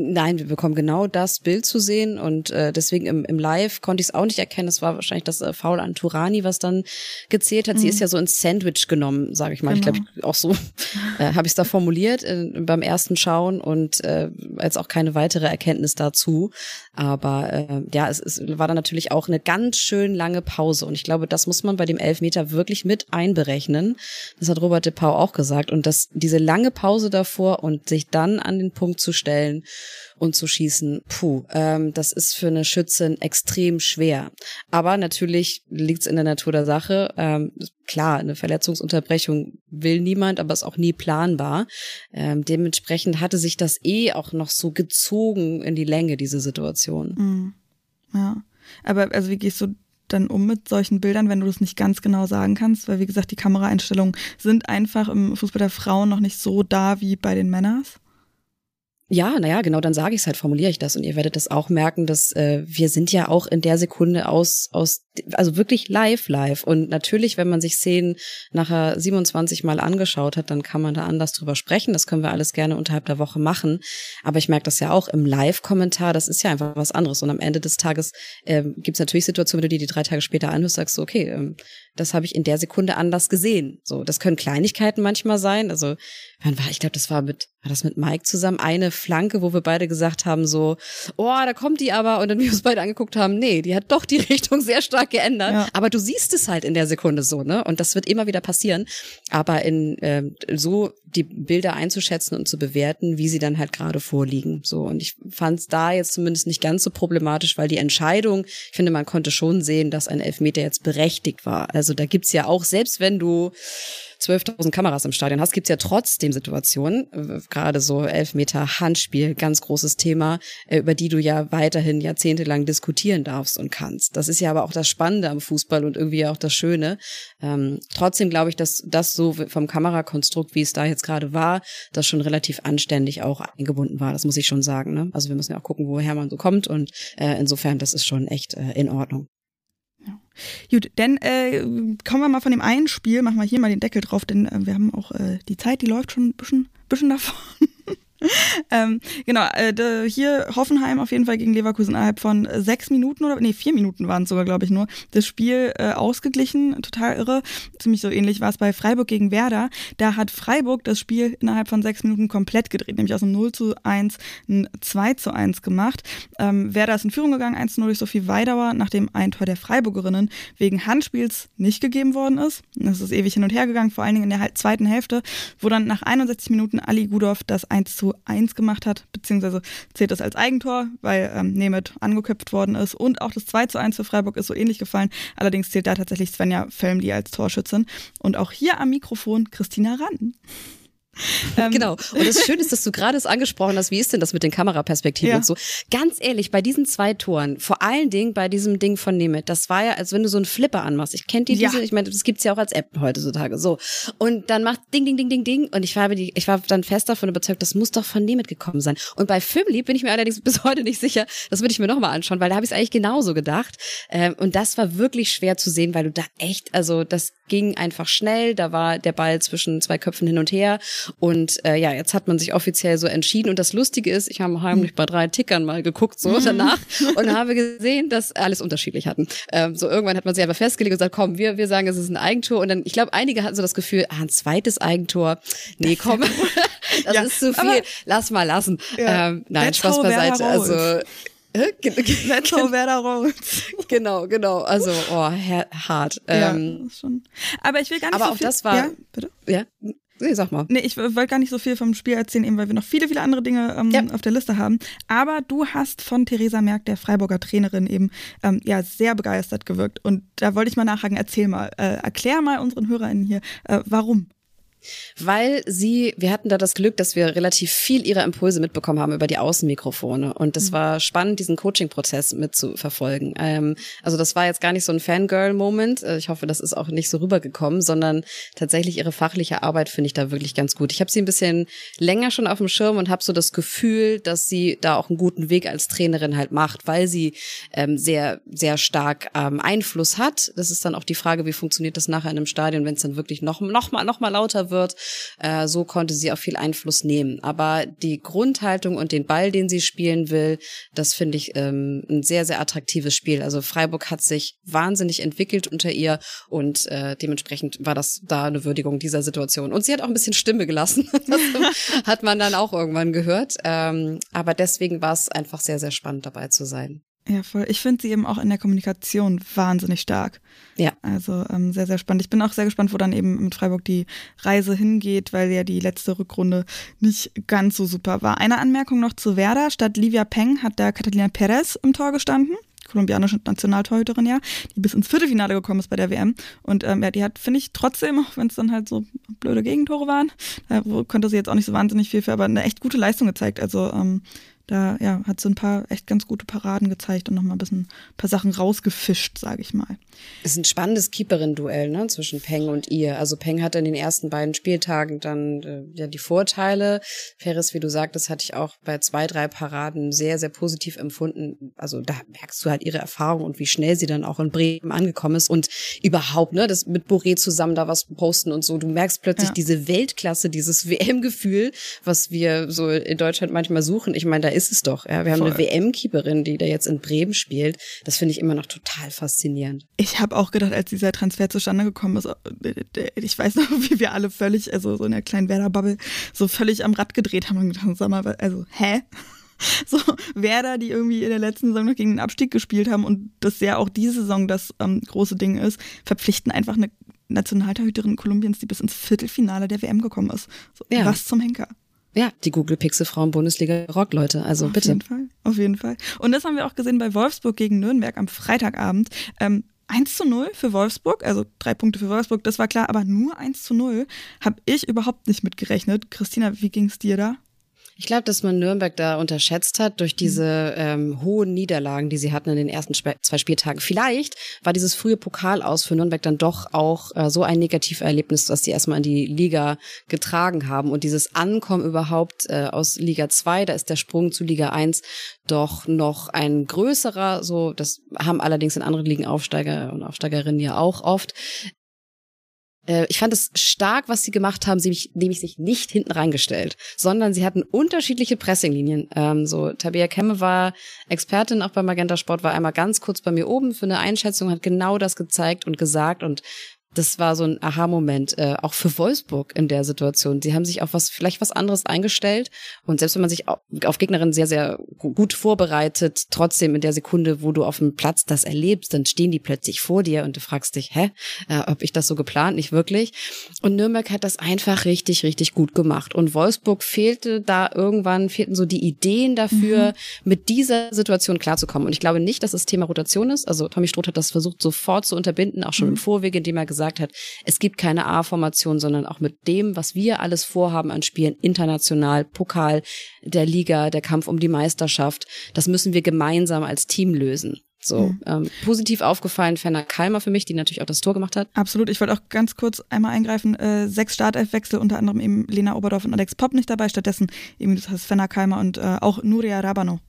Nein, wir bekommen genau das Bild zu sehen und äh, deswegen im, im Live konnte ich es auch nicht erkennen. Es war wahrscheinlich das äh, Foul an Turani, was dann gezählt hat. Mhm. Sie ist ja so ins Sandwich genommen, sage ich mal. Genau. Ich glaube, auch so äh, habe ich es da formuliert äh, beim ersten Schauen und äh, jetzt auch keine weitere Erkenntnis dazu. Aber äh, ja, es, es war dann natürlich auch eine ganz schön lange Pause und ich glaube, das muss man bei dem Elfmeter wirklich mit einberechnen. Das hat Robert de Pau auch gesagt und dass diese lange Pause davor und sich dann an den Punkt zu stellen und zu schießen, puh, ähm, das ist für eine Schützin extrem schwer. Aber natürlich liegt es in der Natur der Sache. Ähm, klar, eine Verletzungsunterbrechung will niemand, aber ist auch nie planbar. Ähm, dementsprechend hatte sich das eh auch noch so gezogen in die Länge, diese Situation. Mhm. Ja. Aber also wie gehst du dann um mit solchen Bildern, wenn du das nicht ganz genau sagen kannst? Weil wie gesagt, die Kameraeinstellungen sind einfach im Fußball der Frauen noch nicht so da wie bei den Männern. Ja, naja, genau, dann sage ich es halt, formuliere ich das. Und ihr werdet das auch merken, dass äh, wir sind ja auch in der Sekunde aus, aus, also wirklich live, live. Und natürlich, wenn man sich Szenen nachher 27 Mal angeschaut hat, dann kann man da anders drüber sprechen. Das können wir alles gerne unterhalb der Woche machen. Aber ich merke das ja auch im Live-Kommentar, das ist ja einfach was anderes. Und am Ende des Tages äh, gibt natürlich Situationen, wenn du die, die drei Tage später anhörst, sagst du, okay, ähm, das habe ich in der Sekunde anders gesehen. So, das können Kleinigkeiten manchmal sein. Also, wann war, ich glaube, das war mit, war das mit Mike zusammen, eine Flanke, wo wir beide gesagt haben, so, oh, da kommt die aber, und dann wir uns beide angeguckt haben, nee, die hat doch die Richtung sehr stark Tag geändert. Ja. Aber du siehst es halt in der Sekunde so, ne? Und das wird immer wieder passieren. Aber in äh, so die Bilder einzuschätzen und zu bewerten, wie sie dann halt gerade vorliegen. So. Und ich fand es da jetzt zumindest nicht ganz so problematisch, weil die Entscheidung, ich finde, man konnte schon sehen, dass ein Elfmeter jetzt berechtigt war. Also da gibt's ja auch, selbst wenn du 12.000 Kameras im Stadion hast, gibt's ja trotzdem Situationen, äh, gerade so Elfmeter Handspiel, ganz großes Thema, äh, über die du ja weiterhin jahrzehntelang diskutieren darfst und kannst. Das ist ja aber auch das Spannende am Fußball und irgendwie auch das Schöne. Ähm, trotzdem glaube ich, dass das so vom Kamerakonstrukt, wie es da jetzt gerade war, das schon relativ anständig auch eingebunden war. Das muss ich schon sagen. Ne? Also wir müssen ja auch gucken, woher man so kommt und äh, insofern, das ist schon echt äh, in Ordnung. Gut, dann äh, kommen wir mal von dem einen Spiel, machen wir hier mal den Deckel drauf, denn äh, wir haben auch äh, die Zeit, die läuft schon ein bisschen, bisschen davon. ähm, genau, äh, hier Hoffenheim auf jeden Fall gegen Leverkusen innerhalb von sechs Minuten oder nee, vier Minuten waren es sogar, glaube ich, nur. Das Spiel äh, ausgeglichen, total irre. Ziemlich so ähnlich war es bei Freiburg gegen Werder. Da hat Freiburg das Spiel innerhalb von sechs Minuten komplett gedreht, nämlich aus einem 0 zu 1 ein 2 zu 1 gemacht. Ähm, Werder ist in Führung gegangen, 1 zu 0 durch Sophie Weidauer, nachdem ein Tor der Freiburgerinnen wegen Handspiels nicht gegeben worden ist. Das ist ewig hin und her gegangen, vor allen Dingen in der zweiten Hälfte, wo dann nach 61 Minuten Ali Gudov das 1 zu 1 gemacht hat, beziehungsweise zählt das als Eigentor, weil ähm, Nemeth angeköpft worden ist. Und auch das 2 zu 1 für Freiburg ist so ähnlich gefallen. Allerdings zählt da tatsächlich Svenja Felmli als Torschützin. Und auch hier am Mikrofon Christina Rann. Ähm, genau. Und das Schöne ist, dass du gerade es angesprochen hast, wie ist denn das mit den Kameraperspektiven ja. und so. Ganz ehrlich, bei diesen zwei Toren, vor allen Dingen bei diesem Ding von Nemeth, das war ja, als wenn du so einen Flipper anmachst. Ich kenne die ja. diese, ich meine, das gibt's ja auch als App heutzutage. So. Und dann macht Ding, Ding, Ding, Ding, Ding. Und ich war, die, ich war dann fest davon überzeugt, das muss doch von Nemeth gekommen sein. Und bei Filmly bin ich mir allerdings bis heute nicht sicher. Das würde ich mir nochmal anschauen, weil da habe ich es eigentlich genauso gedacht. Ähm, und das war wirklich schwer zu sehen, weil du da echt, also das ging einfach schnell. Da war der Ball zwischen zwei Köpfen hin und her. Und äh, ja, jetzt hat man sich offiziell so entschieden. Und das Lustige ist, ich habe heimlich bei drei Tickern mal geguckt, so mhm. danach, und habe gesehen, dass alles unterschiedlich hatten. Ähm, so irgendwann hat man sich aber festgelegt und gesagt, komm, wir, wir sagen, es ist ein Eigentor. Und dann, ich glaube, einige hatten so das Gefühl, ah, ein zweites Eigentor. Nee, komm, das ja, ist zu viel. Lass mal lassen. Ja, ähm, nein, Spaß beiseite. Also go Werder genau, genau. Also, oh, hart. Ja, ähm, schon. Aber ich will gar nicht aber so auch das war. Ja, bitte? Ja. Nee, sag mal. Nee, ich wollte gar nicht so viel vom Spiel erzählen, eben weil wir noch viele, viele andere Dinge ähm, ja. auf der Liste haben. Aber du hast von Theresa Merck, der Freiburger Trainerin, eben ähm, ja sehr begeistert gewirkt. Und da wollte ich mal nachhaken, erzähl mal, äh, erklär mal unseren HörerInnen hier, äh, warum. Weil sie, wir hatten da das Glück, dass wir relativ viel ihrer Impulse mitbekommen haben über die Außenmikrofone. Und das mhm. war spannend, diesen Coaching-Prozess mitzuverfolgen. Ähm, also das war jetzt gar nicht so ein Fangirl-Moment. Äh, ich hoffe, das ist auch nicht so rübergekommen, sondern tatsächlich ihre fachliche Arbeit finde ich da wirklich ganz gut. Ich habe sie ein bisschen länger schon auf dem Schirm und habe so das Gefühl, dass sie da auch einen guten Weg als Trainerin halt macht, weil sie ähm, sehr, sehr stark ähm, Einfluss hat. Das ist dann auch die Frage, wie funktioniert das nachher in einem Stadion, wenn es dann wirklich noch, noch mal, noch mal lauter wird. Äh, so konnte sie auch viel Einfluss nehmen. Aber die Grundhaltung und den Ball, den sie spielen will, das finde ich ähm, ein sehr, sehr attraktives Spiel. Also Freiburg hat sich wahnsinnig entwickelt unter ihr und äh, dementsprechend war das da eine Würdigung dieser Situation. Und sie hat auch ein bisschen Stimme gelassen. hat man dann auch irgendwann gehört. Ähm, aber deswegen war es einfach sehr, sehr spannend dabei zu sein. Ja, voll. Ich finde sie eben auch in der Kommunikation wahnsinnig stark. Ja. Also ähm, sehr, sehr spannend. Ich bin auch sehr gespannt, wo dann eben mit Freiburg die Reise hingeht, weil ja die letzte Rückrunde nicht ganz so super war. Eine Anmerkung noch zu Werder. Statt Livia Peng hat da Catalina Perez im Tor gestanden kolumbianische Nationaltorhüterin ja, die bis ins Viertelfinale gekommen ist bei der WM. Und ähm, ja, die hat, finde ich, trotzdem, auch wenn es dann halt so blöde Gegentore waren, da konnte sie jetzt auch nicht so wahnsinnig viel für, aber eine echt gute Leistung gezeigt. Also ähm, da ja, hat sie ein paar echt ganz gute Paraden gezeigt und nochmal ein bisschen ein paar Sachen rausgefischt, sage ich mal. Es ist ein spannendes Keeperin-Duell ne, zwischen Peng und ihr. Also Peng hat in den ersten beiden Spieltagen dann äh, ja die Vorteile. Ferris, wie du sagtest, hatte ich auch bei zwei, drei Paraden sehr, sehr positiv empfunden. Also da merkst du halt ihre Erfahrung und wie schnell sie dann auch in Bremen angekommen ist und überhaupt, ne, das mit Boré zusammen da was posten und so. Du merkst plötzlich ja. diese Weltklasse, dieses WM-Gefühl, was wir so in Deutschland manchmal suchen. Ich meine, da ist es doch. Ja. Wir haben Voll. eine WM-Keeperin, die da jetzt in Bremen spielt. Das finde ich immer noch total faszinierend. Ich habe auch gedacht, als dieser Transfer zustande gekommen ist, äh, ich weiß noch, wie wir alle völlig, also so in der kleinen Werder-Bubble, so völlig am Rad gedreht haben und gedacht, sag mal, also, hä? so Werder, die irgendwie in der letzten Saison noch gegen den Abstieg gespielt haben und das ja auch diese Saison das ähm, große Ding ist, verpflichten einfach eine Nationaltorhüterin Kolumbiens, die bis ins Viertelfinale der WM gekommen ist. So, ja. Was zum Henker. Ja, die Google Pixel Frauen Bundesliga Rock, Leute. Also auf bitte. Auf jeden Fall, auf jeden Fall. Und das haben wir auch gesehen bei Wolfsburg gegen Nürnberg am Freitagabend. Ähm, 1 zu 0 für Wolfsburg, also drei Punkte für Wolfsburg, das war klar, aber nur 1 zu 0 habe ich überhaupt nicht mitgerechnet. Christina, wie ging es dir da? Ich glaube, dass man Nürnberg da unterschätzt hat durch diese ähm, hohen Niederlagen, die sie hatten in den ersten Sp zwei Spieltagen. Vielleicht war dieses frühe Pokal aus für Nürnberg dann doch auch äh, so ein Negativerlebnis, dass sie erstmal in die Liga getragen haben. Und dieses Ankommen überhaupt äh, aus Liga 2, da ist der Sprung zu Liga 1 doch noch ein größerer. So, das haben allerdings in anderen Ligen Aufsteiger und Aufsteigerinnen ja auch oft. Äh, ich fand es stark, was sie gemacht haben, sie mich, nämlich sich nicht hinten reingestellt, sondern sie hatten unterschiedliche Pressinglinien. Ähm, so Tabea Kemme war Expertin auch beim Magenta Sport, war einmal ganz kurz bei mir oben für eine Einschätzung, hat genau das gezeigt und gesagt und das war so ein Aha-Moment, äh, auch für Wolfsburg in der Situation. Sie haben sich auf was, vielleicht was anderes eingestellt. Und selbst wenn man sich auf, Gegnerinnen sehr, sehr gut vorbereitet, trotzdem in der Sekunde, wo du auf dem Platz das erlebst, dann stehen die plötzlich vor dir und du fragst dich, hä, äh, ob ich das so geplant? Nicht wirklich. Und Nürnberg hat das einfach richtig, richtig gut gemacht. Und Wolfsburg fehlte da irgendwann, fehlten so die Ideen dafür, mhm. mit dieser Situation klarzukommen. Und ich glaube nicht, dass das Thema Rotation ist. Also Tommy Stroth hat das versucht sofort zu unterbinden, auch schon mhm. im Vorwege, indem er gesagt gesagt hat, es gibt keine A-Formation, sondern auch mit dem, was wir alles vorhaben an Spielen, international, Pokal, der Liga, der Kampf um die Meisterschaft, das müssen wir gemeinsam als Team lösen. So, mhm. ähm, positiv aufgefallen, Fenner Kalmer für mich, die natürlich auch das Tor gemacht hat. Absolut, ich wollte auch ganz kurz einmal eingreifen. Äh, sechs Startelfwechsel, unter anderem eben Lena Oberdorf und Alex Popp nicht dabei, stattdessen eben das heißt Fenner Kalmer und äh, auch Nuria Rabano.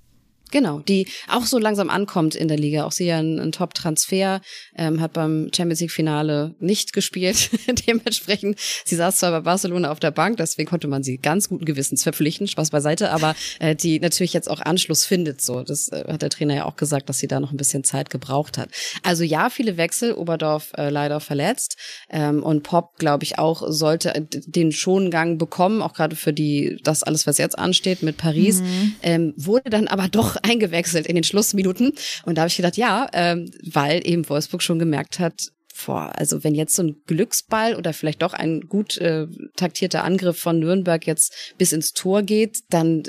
Genau, die auch so langsam ankommt in der Liga. Auch sie ja ein, ein Top-Transfer, ähm, hat beim Champions League-Finale nicht gespielt. Dementsprechend, sie saß zwar bei Barcelona auf der Bank, deswegen konnte man sie ganz guten Gewissens verpflichten, Spaß beiseite, aber äh, die natürlich jetzt auch Anschluss findet. So, das äh, hat der Trainer ja auch gesagt, dass sie da noch ein bisschen Zeit gebraucht hat. Also ja, viele Wechsel, Oberdorf äh, leider verletzt ähm, und Pop, glaube ich, auch sollte den Schongang bekommen, auch gerade für die das alles, was jetzt ansteht mit Paris, mhm. ähm, wurde dann aber doch eingewechselt in den Schlussminuten. Und da habe ich gedacht, ja, ähm, weil eben Wolfsburg schon gemerkt hat, boah, also wenn jetzt so ein Glücksball oder vielleicht doch ein gut äh, taktierter Angriff von Nürnberg jetzt bis ins Tor geht, dann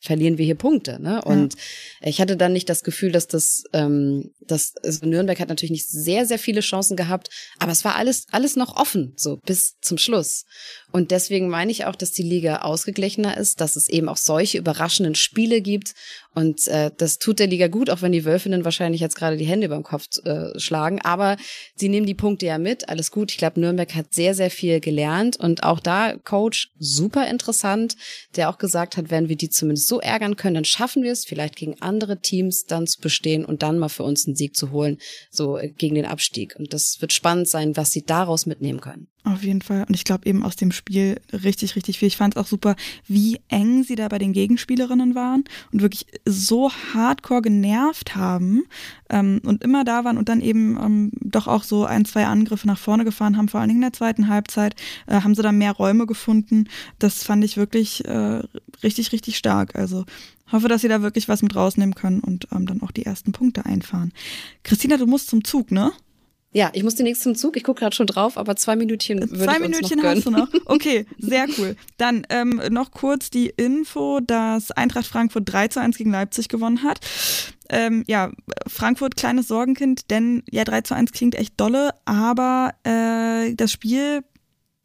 verlieren wir hier Punkte. Ne? Und ja. ich hatte dann nicht das Gefühl, dass das, ähm, dass also Nürnberg hat natürlich nicht sehr, sehr viele Chancen gehabt, aber es war alles, alles noch offen, so bis zum Schluss. Und deswegen meine ich auch, dass die Liga ausgeglichener ist, dass es eben auch solche überraschenden Spiele gibt. Und äh, das tut der Liga gut, auch wenn die Wölfinnen wahrscheinlich jetzt gerade die Hände beim Kopf äh, schlagen. Aber sie nehmen die Punkte ja mit, alles gut. Ich glaube, Nürnberg hat sehr, sehr viel gelernt. Und auch da Coach super interessant, der auch gesagt hat, wenn wir die zumindest so ärgern können, dann schaffen wir es, vielleicht gegen andere Teams dann zu bestehen und dann mal für uns einen Sieg zu holen, so äh, gegen den Abstieg. Und das wird spannend sein, was sie daraus mitnehmen können. Auf jeden Fall. Und ich glaube eben aus dem Spiel richtig, richtig viel. Ich fand es auch super, wie eng sie da bei den Gegenspielerinnen waren und wirklich so hardcore genervt haben ähm, und immer da waren und dann eben ähm, doch auch so ein, zwei Angriffe nach vorne gefahren haben, vor allen Dingen in der zweiten Halbzeit, äh, haben sie da mehr Räume gefunden. Das fand ich wirklich äh, richtig, richtig stark. Also hoffe, dass sie da wirklich was mit rausnehmen können und ähm, dann auch die ersten Punkte einfahren. Christina, du musst zum Zug, ne? Ja, ich muss demnächst zum Zug. Ich gucke gerade schon drauf, aber zwei Minütchen würde Zwei ich uns Minütchen noch gönnen. hast du noch. Okay, sehr cool. Dann ähm, noch kurz die Info, dass Eintracht Frankfurt 3 zu 1 gegen Leipzig gewonnen hat. Ähm, ja, Frankfurt kleines Sorgenkind, denn ja, 3 zu 1 klingt echt dolle, aber äh, das Spiel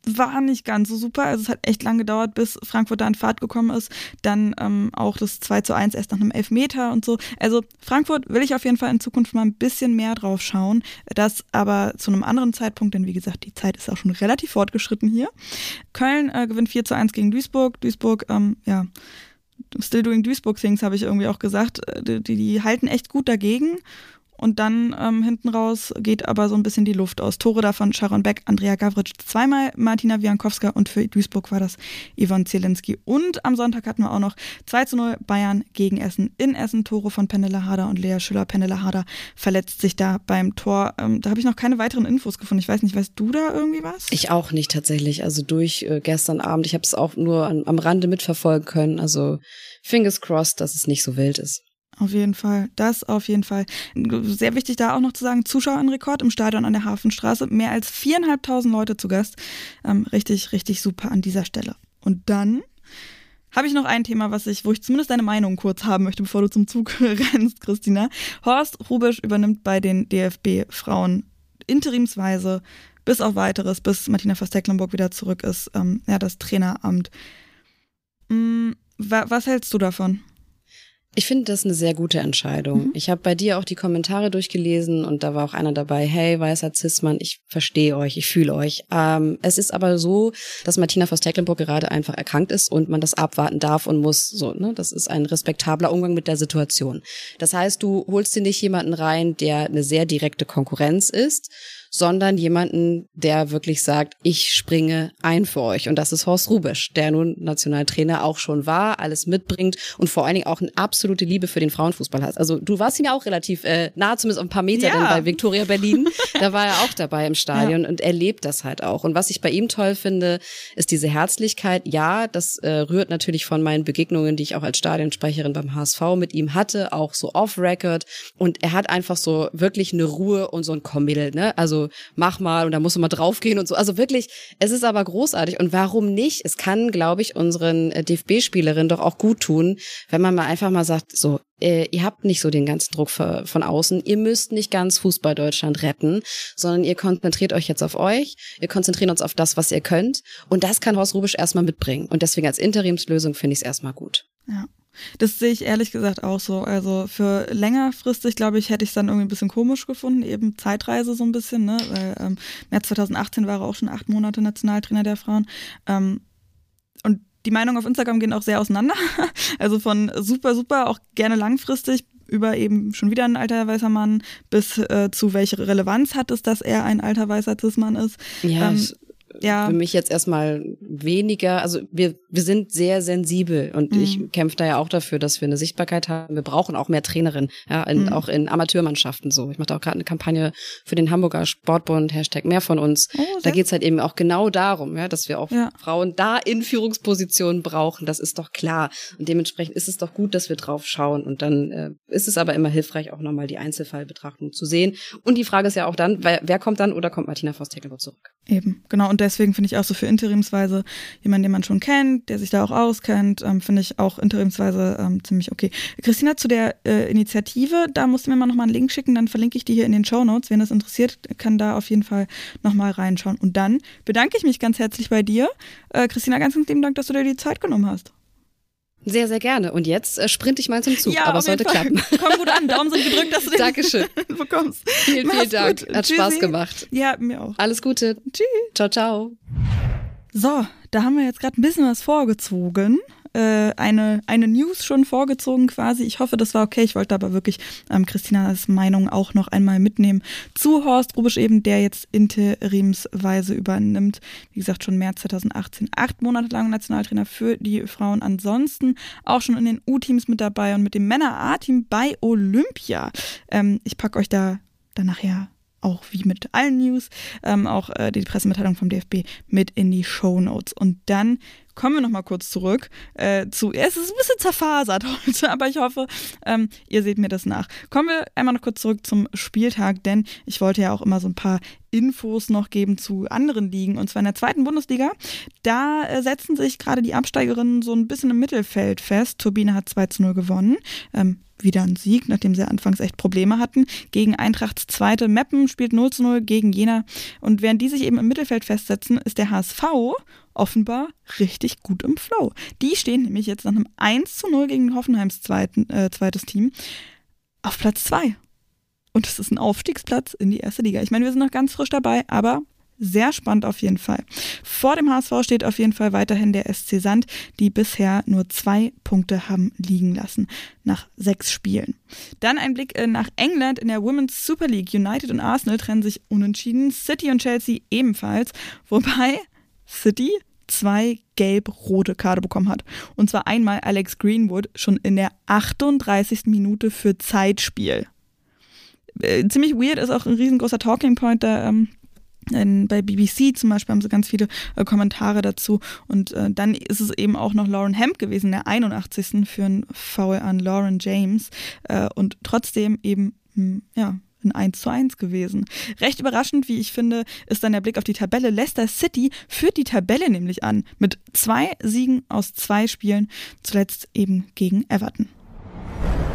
war nicht ganz so super. Also es hat echt lang gedauert, bis Frankfurt da in Fahrt gekommen ist. Dann ähm, auch das 2 zu 1 erst nach einem Elfmeter und so. Also Frankfurt will ich auf jeden Fall in Zukunft mal ein bisschen mehr drauf schauen. Das aber zu einem anderen Zeitpunkt, denn wie gesagt, die Zeit ist auch schon relativ fortgeschritten hier. Köln äh, gewinnt 4 zu 1 gegen Duisburg. Duisburg, ähm, ja, Still doing Duisburg Things habe ich irgendwie auch gesagt. Äh, die, die halten echt gut dagegen und dann ähm, hinten raus geht aber so ein bisschen die Luft aus. Tore davon Sharon Beck, Andrea Gavric zweimal, Martina Wiankowska und für Duisburg war das Ivan Zielinski. Und am Sonntag hatten wir auch noch 2 zu 0 Bayern gegen Essen in Essen. Tore von Penela Harder und Lea Schüller. Penela Harder verletzt sich da beim Tor. Ähm, da habe ich noch keine weiteren Infos gefunden. Ich weiß nicht, weißt du da irgendwie was? Ich auch nicht tatsächlich. Also durch äh, gestern Abend. Ich habe es auch nur an, am Rande mitverfolgen können. Also fingers crossed, dass es nicht so wild ist. Auf jeden Fall, das auf jeden Fall. Sehr wichtig da auch noch zu sagen, Zuschauerenrekord im Stadion an der Hafenstraße. Mehr als viereinhalbtausend Leute zu Gast. Ähm, richtig, richtig super an dieser Stelle. Und dann habe ich noch ein Thema, was ich, wo ich zumindest deine Meinung kurz haben möchte, bevor du zum Zug rennst, Christina. Horst Rubisch übernimmt bei den DFB-Frauen interimsweise bis auf weiteres, bis Martina Verstecklenburg wieder zurück ist, ähm, ja, das Traineramt. Hm, wa was hältst du davon? Ich finde das eine sehr gute Entscheidung. Mhm. Ich habe bei dir auch die Kommentare durchgelesen und da war auch einer dabei, hey, weißer Zismann, ich verstehe euch, ich fühle euch. Ähm, es ist aber so, dass Martina vos Tecklenburg gerade einfach erkrankt ist und man das abwarten darf und muss. So, ne? Das ist ein respektabler Umgang mit der Situation. Das heißt, du holst dir nicht jemanden rein, der eine sehr direkte Konkurrenz ist, sondern jemanden, der wirklich sagt, ich springe ein für euch. Und das ist Horst Rubisch, der nun Nationaltrainer auch schon war, alles mitbringt und vor allen Dingen auch eine absolute Liebe für den Frauenfußball hat. Also du warst ihm ja auch relativ äh, nah, zumindest auf ein paar Meter ja. bei Victoria Berlin. da war er auch dabei im Stadion ja. und er lebt das halt auch. Und was ich bei ihm toll finde, ist diese Herzlichkeit. Ja, das äh, rührt natürlich von meinen Begegnungen, die ich auch als Stadionsprecherin beim HSV mit ihm hatte, auch so off-Record. Und er hat einfach so wirklich eine Ruhe und so ein Committal, ne? Also mach mal und da musst du mal draufgehen und so. Also wirklich, es ist aber großartig. Und warum nicht? Es kann, glaube ich, unseren äh, DFB-Spielerinnen doch auch gut tun, wenn man mal einfach mal sagt, so, äh, ihr habt nicht so den ganzen Druck von außen. Ihr müsst nicht ganz Fußball Deutschland retten, sondern ihr konzentriert euch jetzt auf euch. Wir konzentrieren uns auf das, was ihr könnt. Und das kann Horst Rubisch erstmal mitbringen. Und deswegen als Interimslösung finde ich es erstmal gut. Ja. Das sehe ich ehrlich gesagt auch so. Also für längerfristig, glaube ich, hätte ich es dann irgendwie ein bisschen komisch gefunden, eben Zeitreise so ein bisschen, ne? Weil ähm, März 2018 war er auch schon acht Monate Nationaltrainer der Frauen. Ähm, und die Meinungen auf Instagram gehen auch sehr auseinander. Also von super, super, auch gerne langfristig über eben schon wieder ein alter weißer Mann bis äh, zu welche Relevanz hat es, dass er ein alter weißer Cis-Mann ist. Ja, ähm, ja. für mich jetzt erstmal weniger, also wir, wir sind sehr sensibel und mhm. ich kämpfe da ja auch dafür, dass wir eine Sichtbarkeit haben. Wir brauchen auch mehr Trainerinnen, ja, in, mhm. auch in Amateurmannschaften so. Ich mache da auch gerade eine Kampagne für den Hamburger Sportbund, Hashtag mehr von uns. Oh, da geht's halt eben auch genau darum, ja, dass wir auch ja. Frauen da in Führungspositionen brauchen. Das ist doch klar. Und dementsprechend ist es doch gut, dass wir drauf schauen. Und dann äh, ist es aber immer hilfreich, auch nochmal die Einzelfallbetrachtung zu sehen. Und die Frage ist ja auch dann, wer, wer kommt dann oder kommt Martina Voss-Tecklenburg zurück? Eben, genau. Und deswegen finde ich auch so für interimsweise jemanden, den man schon kennt, der sich da auch auskennt, ähm, finde ich auch interimsweise ähm, ziemlich okay. Christina, zu der äh, Initiative, da musst du mir mal nochmal einen Link schicken, dann verlinke ich die hier in den Show Notes. Wen das interessiert, kann da auf jeden Fall nochmal reinschauen. Und dann bedanke ich mich ganz herzlich bei dir. Äh, Christina, ganz, ganz lieben Dank, dass du dir die Zeit genommen hast. Sehr, sehr gerne. Und jetzt äh, sprinte ich mal zum Zug, ja, aber es sollte Fall. klappen. Komm gut an, Daumen sind gedrückt, dass du den Dankeschön. bekommst. Vielen, vielen Dank. Gut. Hat Tschüssi. Spaß gemacht. Ja, mir auch. Alles Gute. Tschüss. Ciao, ciao. So, da haben wir jetzt gerade ein bisschen was vorgezogen äh, eine, eine News schon vorgezogen quasi. Ich hoffe, das war okay. Ich wollte aber wirklich ähm, Christinas Meinung auch noch einmal mitnehmen zu Horst Rubisch eben, der jetzt interimsweise übernimmt. Wie gesagt, schon März 2018. Acht Monate lang Nationaltrainer für die Frauen. Ansonsten auch schon in den U-Teams mit dabei und mit dem Männer-A-Team bei Olympia. Ähm, ich packe euch da dann nachher auch wie mit allen News, ähm, auch äh, die Pressemitteilung vom DFB mit in die Show Notes. Und dann kommen wir nochmal kurz zurück äh, zu, es ist ein bisschen zerfasert heute, aber ich hoffe, ähm, ihr seht mir das nach. Kommen wir einmal noch kurz zurück zum Spieltag, denn ich wollte ja auch immer so ein paar Infos noch geben zu anderen Ligen. Und zwar in der zweiten Bundesliga. Da äh, setzen sich gerade die Absteigerinnen so ein bisschen im Mittelfeld fest. Turbine hat 2 zu 0 gewonnen. Ähm, wieder ein Sieg, nachdem sie anfangs echt Probleme hatten. Gegen Eintrachts zweite Meppen spielt 0 zu 0 gegen Jena. Und während die sich eben im Mittelfeld festsetzen, ist der HSV offenbar richtig gut im Flow. Die stehen nämlich jetzt nach einem 1 zu 0 gegen Hoffenheims zweiten, äh, zweites Team auf Platz 2. Und es ist ein Aufstiegsplatz in die erste Liga. Ich meine, wir sind noch ganz frisch dabei, aber sehr spannend auf jeden Fall. Vor dem HSV steht auf jeden Fall weiterhin der SC Sand, die bisher nur zwei Punkte haben liegen lassen nach sechs Spielen. Dann ein Blick äh, nach England in der Women's Super League. United und Arsenal trennen sich unentschieden, City und Chelsea ebenfalls, wobei City zwei gelb-rote Karte bekommen hat. Und zwar einmal Alex Greenwood schon in der 38. Minute für Zeitspiel. Äh, ziemlich weird ist auch ein riesengroßer Talking Point da. Ähm, in, bei BBC zum Beispiel haben sie ganz viele äh, Kommentare dazu. Und äh, dann ist es eben auch noch Lauren Hemp gewesen, der 81. für ein Foul an Lauren James. Äh, und trotzdem eben, mh, hm, ja, ein 1 zu 1 gewesen. Recht überraschend, wie ich finde, ist dann der Blick auf die Tabelle. Leicester City führt die Tabelle nämlich an mit zwei Siegen aus zwei Spielen, zuletzt eben gegen Everton.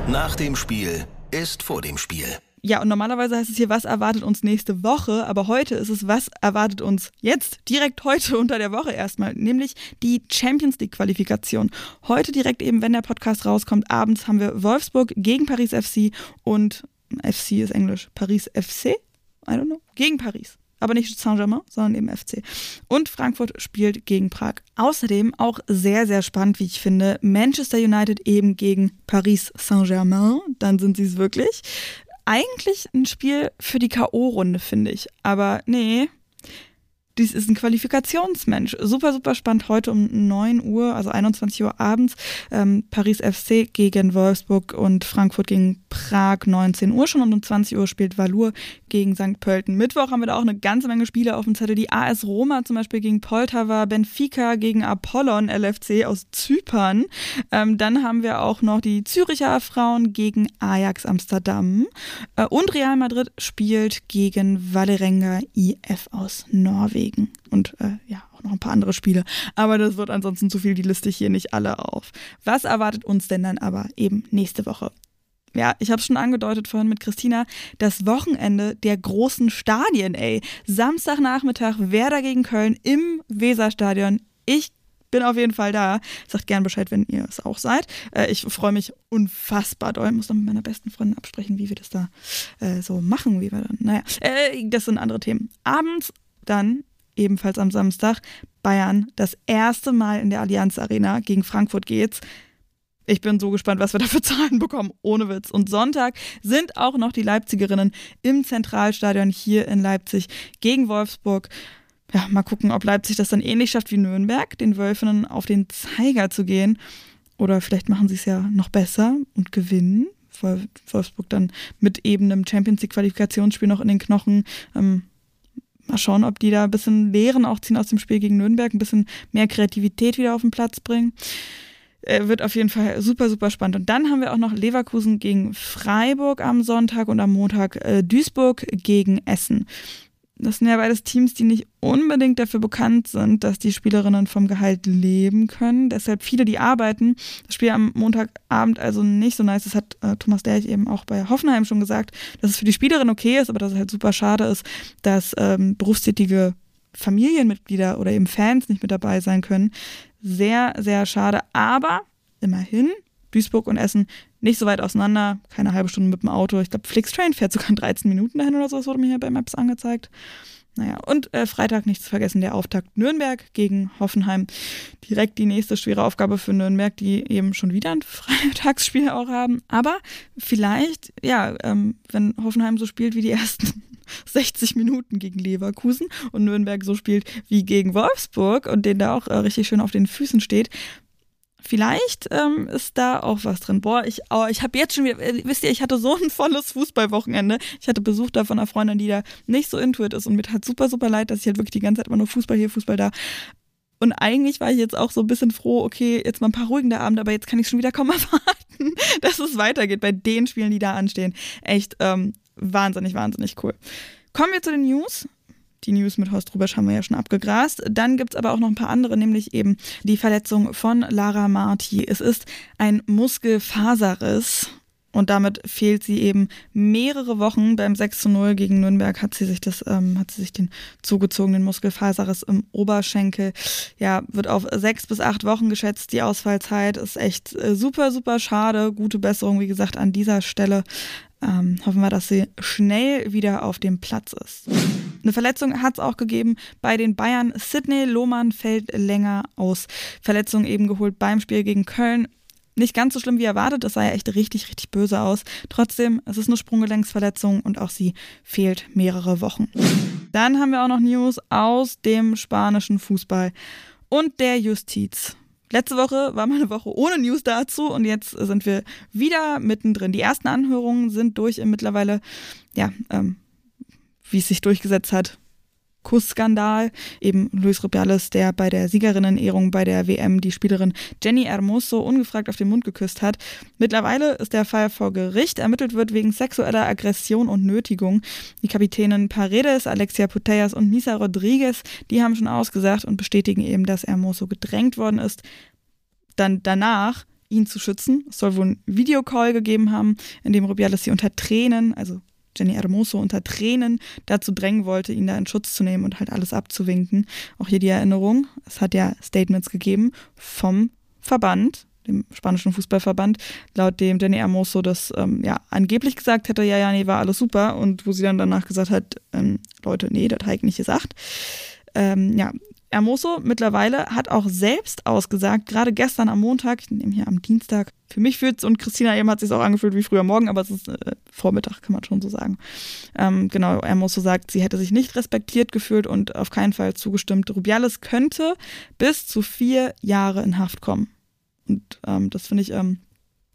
Nach dem Spiel ist vor dem Spiel. Ja, und normalerweise heißt es hier, was erwartet uns nächste Woche, aber heute ist es, was erwartet uns jetzt, direkt heute unter der Woche erstmal, nämlich die Champions League Qualifikation. Heute direkt eben, wenn der Podcast rauskommt, abends haben wir Wolfsburg gegen Paris FC und FC ist Englisch, Paris FC, I don't know, gegen Paris aber nicht Saint-Germain, sondern eben FC. Und Frankfurt spielt gegen Prag. Außerdem auch sehr, sehr spannend, wie ich finde, Manchester United eben gegen Paris Saint-Germain. Dann sind sie es wirklich eigentlich ein Spiel für die K.O.-Runde, finde ich. Aber nee, dies ist ein Qualifikationsmensch. Super, super spannend. Heute um 9 Uhr, also 21 Uhr abends. Ähm, Paris FC gegen Wolfsburg und Frankfurt gegen Prag 19 Uhr schon. Und um 20 Uhr spielt Valur gegen St. Pölten. Mittwoch haben wir da auch eine ganze Menge Spiele auf dem Zettel. Die AS Roma zum Beispiel gegen Poltava, Benfica gegen Apollon LFC aus Zypern. Ähm, dann haben wir auch noch die Züricher Frauen gegen Ajax Amsterdam. Äh, und Real Madrid spielt gegen Valerenga IF aus Norwegen. Und äh, ja, auch noch ein paar andere Spiele. Aber das wird ansonsten zu viel, die liste ich hier nicht alle auf. Was erwartet uns denn dann aber eben nächste Woche? Ja, ich habe es schon angedeutet vorhin mit Christina, das Wochenende der großen Stadien, ey. Samstagnachmittag Werder gegen Köln im Weserstadion. Ich bin auf jeden Fall da. Sagt gern Bescheid, wenn ihr es auch seid. Äh, ich freue mich unfassbar doll. Muss noch mit meiner besten Freundin absprechen, wie wir das da äh, so machen, wie wir dann. Naja, äh, das sind andere Themen. Abends dann ebenfalls am Samstag, Bayern das erste Mal in der Allianz Arena gegen Frankfurt geht's. Ich bin so gespannt, was wir da für Zahlen bekommen, ohne Witz. Und Sonntag sind auch noch die Leipzigerinnen im Zentralstadion hier in Leipzig gegen Wolfsburg. Ja, mal gucken, ob Leipzig das dann ähnlich schafft wie Nürnberg, den Wölfinnen auf den Zeiger zu gehen. Oder vielleicht machen sie es ja noch besser und gewinnen. Wolfsburg dann mit eben einem Champions League Qualifikationsspiel noch in den Knochen. Ähm, mal schauen, ob die da ein bisschen Lehren auch ziehen aus dem Spiel gegen Nürnberg, ein bisschen mehr Kreativität wieder auf den Platz bringen. Äh, wird auf jeden Fall super, super spannend. Und dann haben wir auch noch Leverkusen gegen Freiburg am Sonntag und am Montag äh, Duisburg gegen Essen das sind ja beides Teams, die nicht unbedingt dafür bekannt sind, dass die Spielerinnen vom Gehalt leben können. Deshalb viele, die arbeiten. Das Spiel am Montagabend also nicht so nice. Das hat äh, Thomas Derch eben auch bei Hoffenheim schon gesagt, dass es für die Spielerin okay ist, aber dass es halt super schade ist, dass ähm, berufstätige Familienmitglieder oder eben Fans nicht mit dabei sein können. Sehr, sehr schade. Aber immerhin, Duisburg und Essen nicht so weit auseinander, keine halbe Stunde mit dem Auto. Ich glaube, Flixtrain fährt sogar in 13 Minuten dahin oder so, das wurde mir hier bei Maps angezeigt. Naja, und äh, Freitag nicht zu vergessen, der Auftakt Nürnberg gegen Hoffenheim. Direkt die nächste schwere Aufgabe für Nürnberg, die eben schon wieder ein Freitagsspiel auch haben. Aber vielleicht, ja, ähm, wenn Hoffenheim so spielt wie die ersten 60 Minuten gegen Leverkusen und Nürnberg so spielt wie gegen Wolfsburg und den da auch äh, richtig schön auf den Füßen steht, Vielleicht ähm, ist da auch was drin. Boah, ich, oh, ich habe jetzt schon wieder, äh, wisst ihr, ich hatte so ein volles Fußballwochenende. Ich hatte Besuch da von einer Freundin, die da nicht so intuit ist und mir hat super, super leid, dass ich halt wirklich die ganze Zeit immer nur Fußball hier, Fußball da. Und eigentlich war ich jetzt auch so ein bisschen froh, okay, jetzt mal ein paar ruhigende Abende, aber jetzt kann ich schon wieder kaum erwarten, dass es weitergeht bei den Spielen, die da anstehen. Echt ähm, wahnsinnig, wahnsinnig cool. Kommen wir zu den News. Die News mit Horst Rubesch haben wir ja schon abgegrast. Dann gibt es aber auch noch ein paar andere, nämlich eben die Verletzung von Lara Marti. Es ist ein Muskelfaserriss und damit fehlt sie eben mehrere Wochen. Beim 6 zu 0 gegen Nürnberg hat sie sich das, ähm, hat sie sich den zugezogenen Muskelfaserriss im Oberschenkel. Ja, wird auf sechs bis acht Wochen geschätzt. Die Ausfallzeit ist echt äh, super, super schade. Gute Besserung, wie gesagt, an dieser Stelle. Ähm, hoffen wir, dass sie schnell wieder auf dem Platz ist. Eine Verletzung hat es auch gegeben bei den Bayern. Sidney Lohmann fällt länger aus. Verletzung eben geholt beim Spiel gegen Köln. Nicht ganz so schlimm wie erwartet, das sah ja echt richtig, richtig böse aus. Trotzdem, es ist eine Sprunggelenksverletzung und auch sie fehlt mehrere Wochen. Dann haben wir auch noch News aus dem spanischen Fußball und der Justiz. Letzte Woche war mal eine Woche ohne News dazu und jetzt sind wir wieder mittendrin. Die ersten Anhörungen sind durch im mittlerweile, ja, ähm, wie es sich durchgesetzt hat, Kussskandal. Eben Luis Rubiales, der bei der Siegerinnenehrung bei der WM die Spielerin Jenny Hermoso ungefragt auf den Mund geküsst hat. Mittlerweile ist der Fall vor Gericht. Ermittelt wird wegen sexueller Aggression und Nötigung. Die Kapitänin Paredes, Alexia Putellas und Misa Rodriguez, die haben schon ausgesagt und bestätigen eben, dass Hermoso gedrängt worden ist. Dann danach ihn zu schützen. Es soll wohl ein Videocall gegeben haben, in dem Rubiales sie unter Tränen, also Jenny Hermoso unter Tränen dazu drängen wollte, ihn da in Schutz zu nehmen und halt alles abzuwinken. Auch hier die Erinnerung, es hat ja Statements gegeben vom Verband, dem spanischen Fußballverband, laut dem Jenny Hermoso das ähm, ja angeblich gesagt hätte, ja, ja, nee, war alles super und wo sie dann danach gesagt hat, ähm, Leute, nee, das habe ich nicht gesagt. Ähm, ja, Hermoso mittlerweile hat auch selbst ausgesagt, gerade gestern am Montag, ich nehme hier am Dienstag, für mich fühlt es und Christina eben hat sich auch angefühlt wie früher Morgen, aber es ist äh, Vormittag, kann man schon so sagen. Ähm, genau, Hermoso sagt, sie hätte sich nicht respektiert gefühlt und auf keinen Fall zugestimmt. Rubiales könnte bis zu vier Jahre in Haft kommen. Und ähm, das finde ich ähm,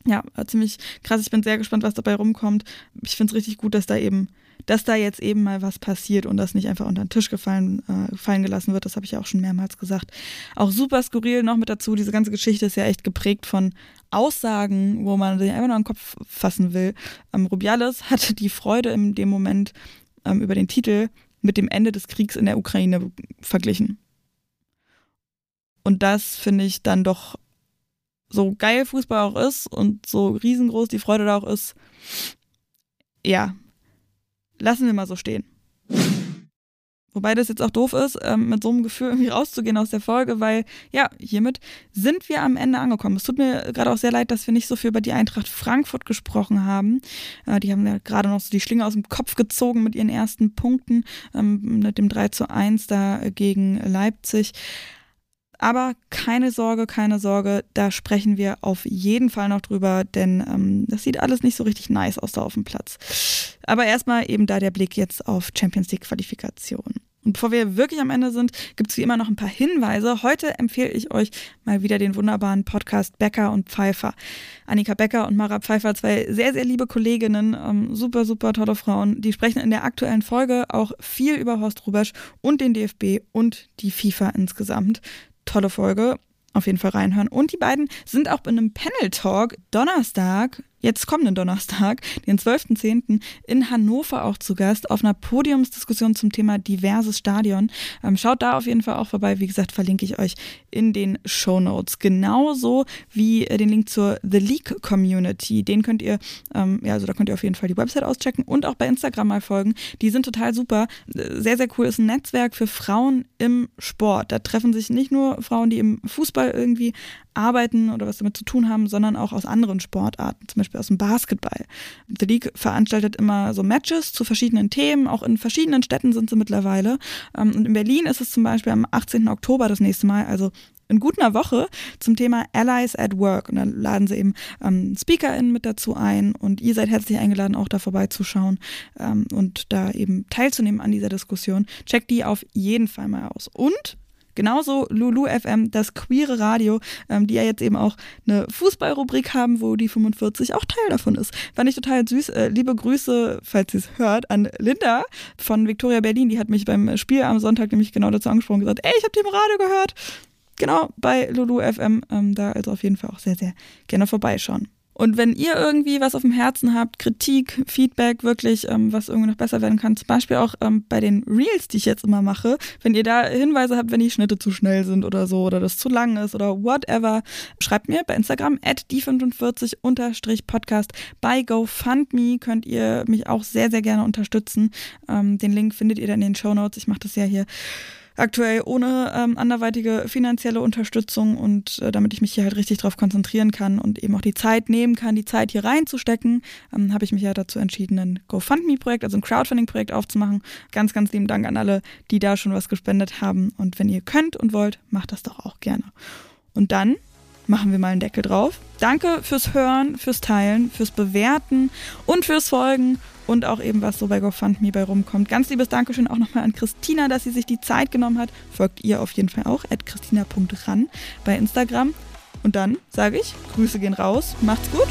ja ziemlich krass. Ich bin sehr gespannt, was dabei rumkommt. Ich finde es richtig gut, dass da eben dass da jetzt eben mal was passiert und das nicht einfach unter den Tisch gefallen, äh, fallen gelassen wird. Das habe ich ja auch schon mehrmals gesagt. Auch super skurril noch mit dazu. Diese ganze Geschichte ist ja echt geprägt von Aussagen, wo man sich einfach nur an den Kopf fassen will. Ähm, Rubiales hatte die Freude in dem Moment ähm, über den Titel mit dem Ende des Kriegs in der Ukraine verglichen. Und das finde ich dann doch so geil Fußball auch ist und so riesengroß die Freude da auch ist. Ja, lassen wir mal so stehen. Wobei das jetzt auch doof ist, ähm, mit so einem Gefühl irgendwie rauszugehen aus der Folge, weil ja, hiermit sind wir am Ende angekommen. Es tut mir gerade auch sehr leid, dass wir nicht so viel über die Eintracht Frankfurt gesprochen haben. Äh, die haben ja gerade noch so die Schlinge aus dem Kopf gezogen mit ihren ersten Punkten, ähm, mit dem 3 zu 1 da gegen Leipzig. Aber keine Sorge, keine Sorge, da sprechen wir auf jeden Fall noch drüber, denn ähm, das sieht alles nicht so richtig nice aus da auf dem Platz. Aber erstmal eben da der Blick jetzt auf Champions League Qualifikation. Und bevor wir wirklich am Ende sind, gibt es wie immer noch ein paar Hinweise. Heute empfehle ich euch mal wieder den wunderbaren Podcast Becker und Pfeiffer. Annika Becker und Mara Pfeiffer, zwei sehr, sehr liebe Kolleginnen, ähm, super, super tolle Frauen. Die sprechen in der aktuellen Folge auch viel über Horst Rubesch und den DFB und die FIFA insgesamt tolle Folge. Auf jeden Fall reinhören. Und die beiden sind auch in einem Panel-Talk Donnerstag jetzt kommenden Donnerstag, den 12.10. in Hannover auch zu Gast auf einer Podiumsdiskussion zum Thema diverses Stadion. Ähm, schaut da auf jeden Fall auch vorbei. Wie gesagt, verlinke ich euch in den Show Notes. Genauso wie äh, den Link zur The League Community. Den könnt ihr, ähm, ja, also da könnt ihr auf jeden Fall die Website auschecken und auch bei Instagram mal folgen. Die sind total super. Sehr, sehr cool. Ist ein Netzwerk für Frauen im Sport. Da treffen sich nicht nur Frauen, die im Fußball irgendwie arbeiten oder was damit zu tun haben, sondern auch aus anderen Sportarten, zum Beispiel aus dem Basketball. The League veranstaltet immer so Matches zu verschiedenen Themen, auch in verschiedenen Städten sind sie mittlerweile. Ähm, und in Berlin ist es zum Beispiel am 18. Oktober das nächste Mal, also in gut einer Woche zum Thema Allies at Work. Und dann laden sie eben ähm, SpeakerInnen mit dazu ein und ihr seid herzlich eingeladen, auch da vorbeizuschauen ähm, und da eben teilzunehmen an dieser Diskussion. Checkt die auf jeden Fall mal aus. Und Genauso Lulu FM, das queere Radio, ähm, die ja jetzt eben auch eine Fußballrubrik haben, wo die 45 auch Teil davon ist. Fand ich total süß. Äh, liebe Grüße, falls sie es hört, an Linda von Victoria Berlin. Die hat mich beim Spiel am Sonntag nämlich genau dazu angesprochen und gesagt, ey, ich habe die im Radio gehört. Genau, bei Lulu FM. Ähm, da also auf jeden Fall auch sehr, sehr gerne vorbeischauen. Und wenn ihr irgendwie was auf dem Herzen habt, Kritik, Feedback, wirklich, ähm, was irgendwie noch besser werden kann, zum Beispiel auch ähm, bei den Reels, die ich jetzt immer mache, wenn ihr da Hinweise habt, wenn die Schnitte zu schnell sind oder so oder das zu lang ist oder whatever, schreibt mir bei Instagram at die45-podcast. Bei GoFundMe könnt ihr mich auch sehr, sehr gerne unterstützen. Ähm, den Link findet ihr dann in den Show Notes. Ich mache das ja hier aktuell ohne ähm, anderweitige finanzielle Unterstützung und äh, damit ich mich hier halt richtig drauf konzentrieren kann und eben auch die Zeit nehmen kann, die Zeit hier reinzustecken, ähm, habe ich mich ja dazu entschieden, ein GoFundMe-Projekt, also ein Crowdfunding-Projekt aufzumachen. Ganz, ganz lieben Dank an alle, die da schon was gespendet haben. Und wenn ihr könnt und wollt, macht das doch auch gerne. Und dann machen wir mal einen Deckel drauf. Danke fürs Hören, fürs Teilen, fürs Bewerten und fürs Folgen und auch eben, was so bei GoFundMe bei rumkommt. Ganz liebes Dankeschön auch nochmal an Christina, dass sie sich die Zeit genommen hat. Folgt ihr auf jeden Fall auch, at christina.ran bei Instagram. Und dann sage ich, Grüße gehen raus, macht's gut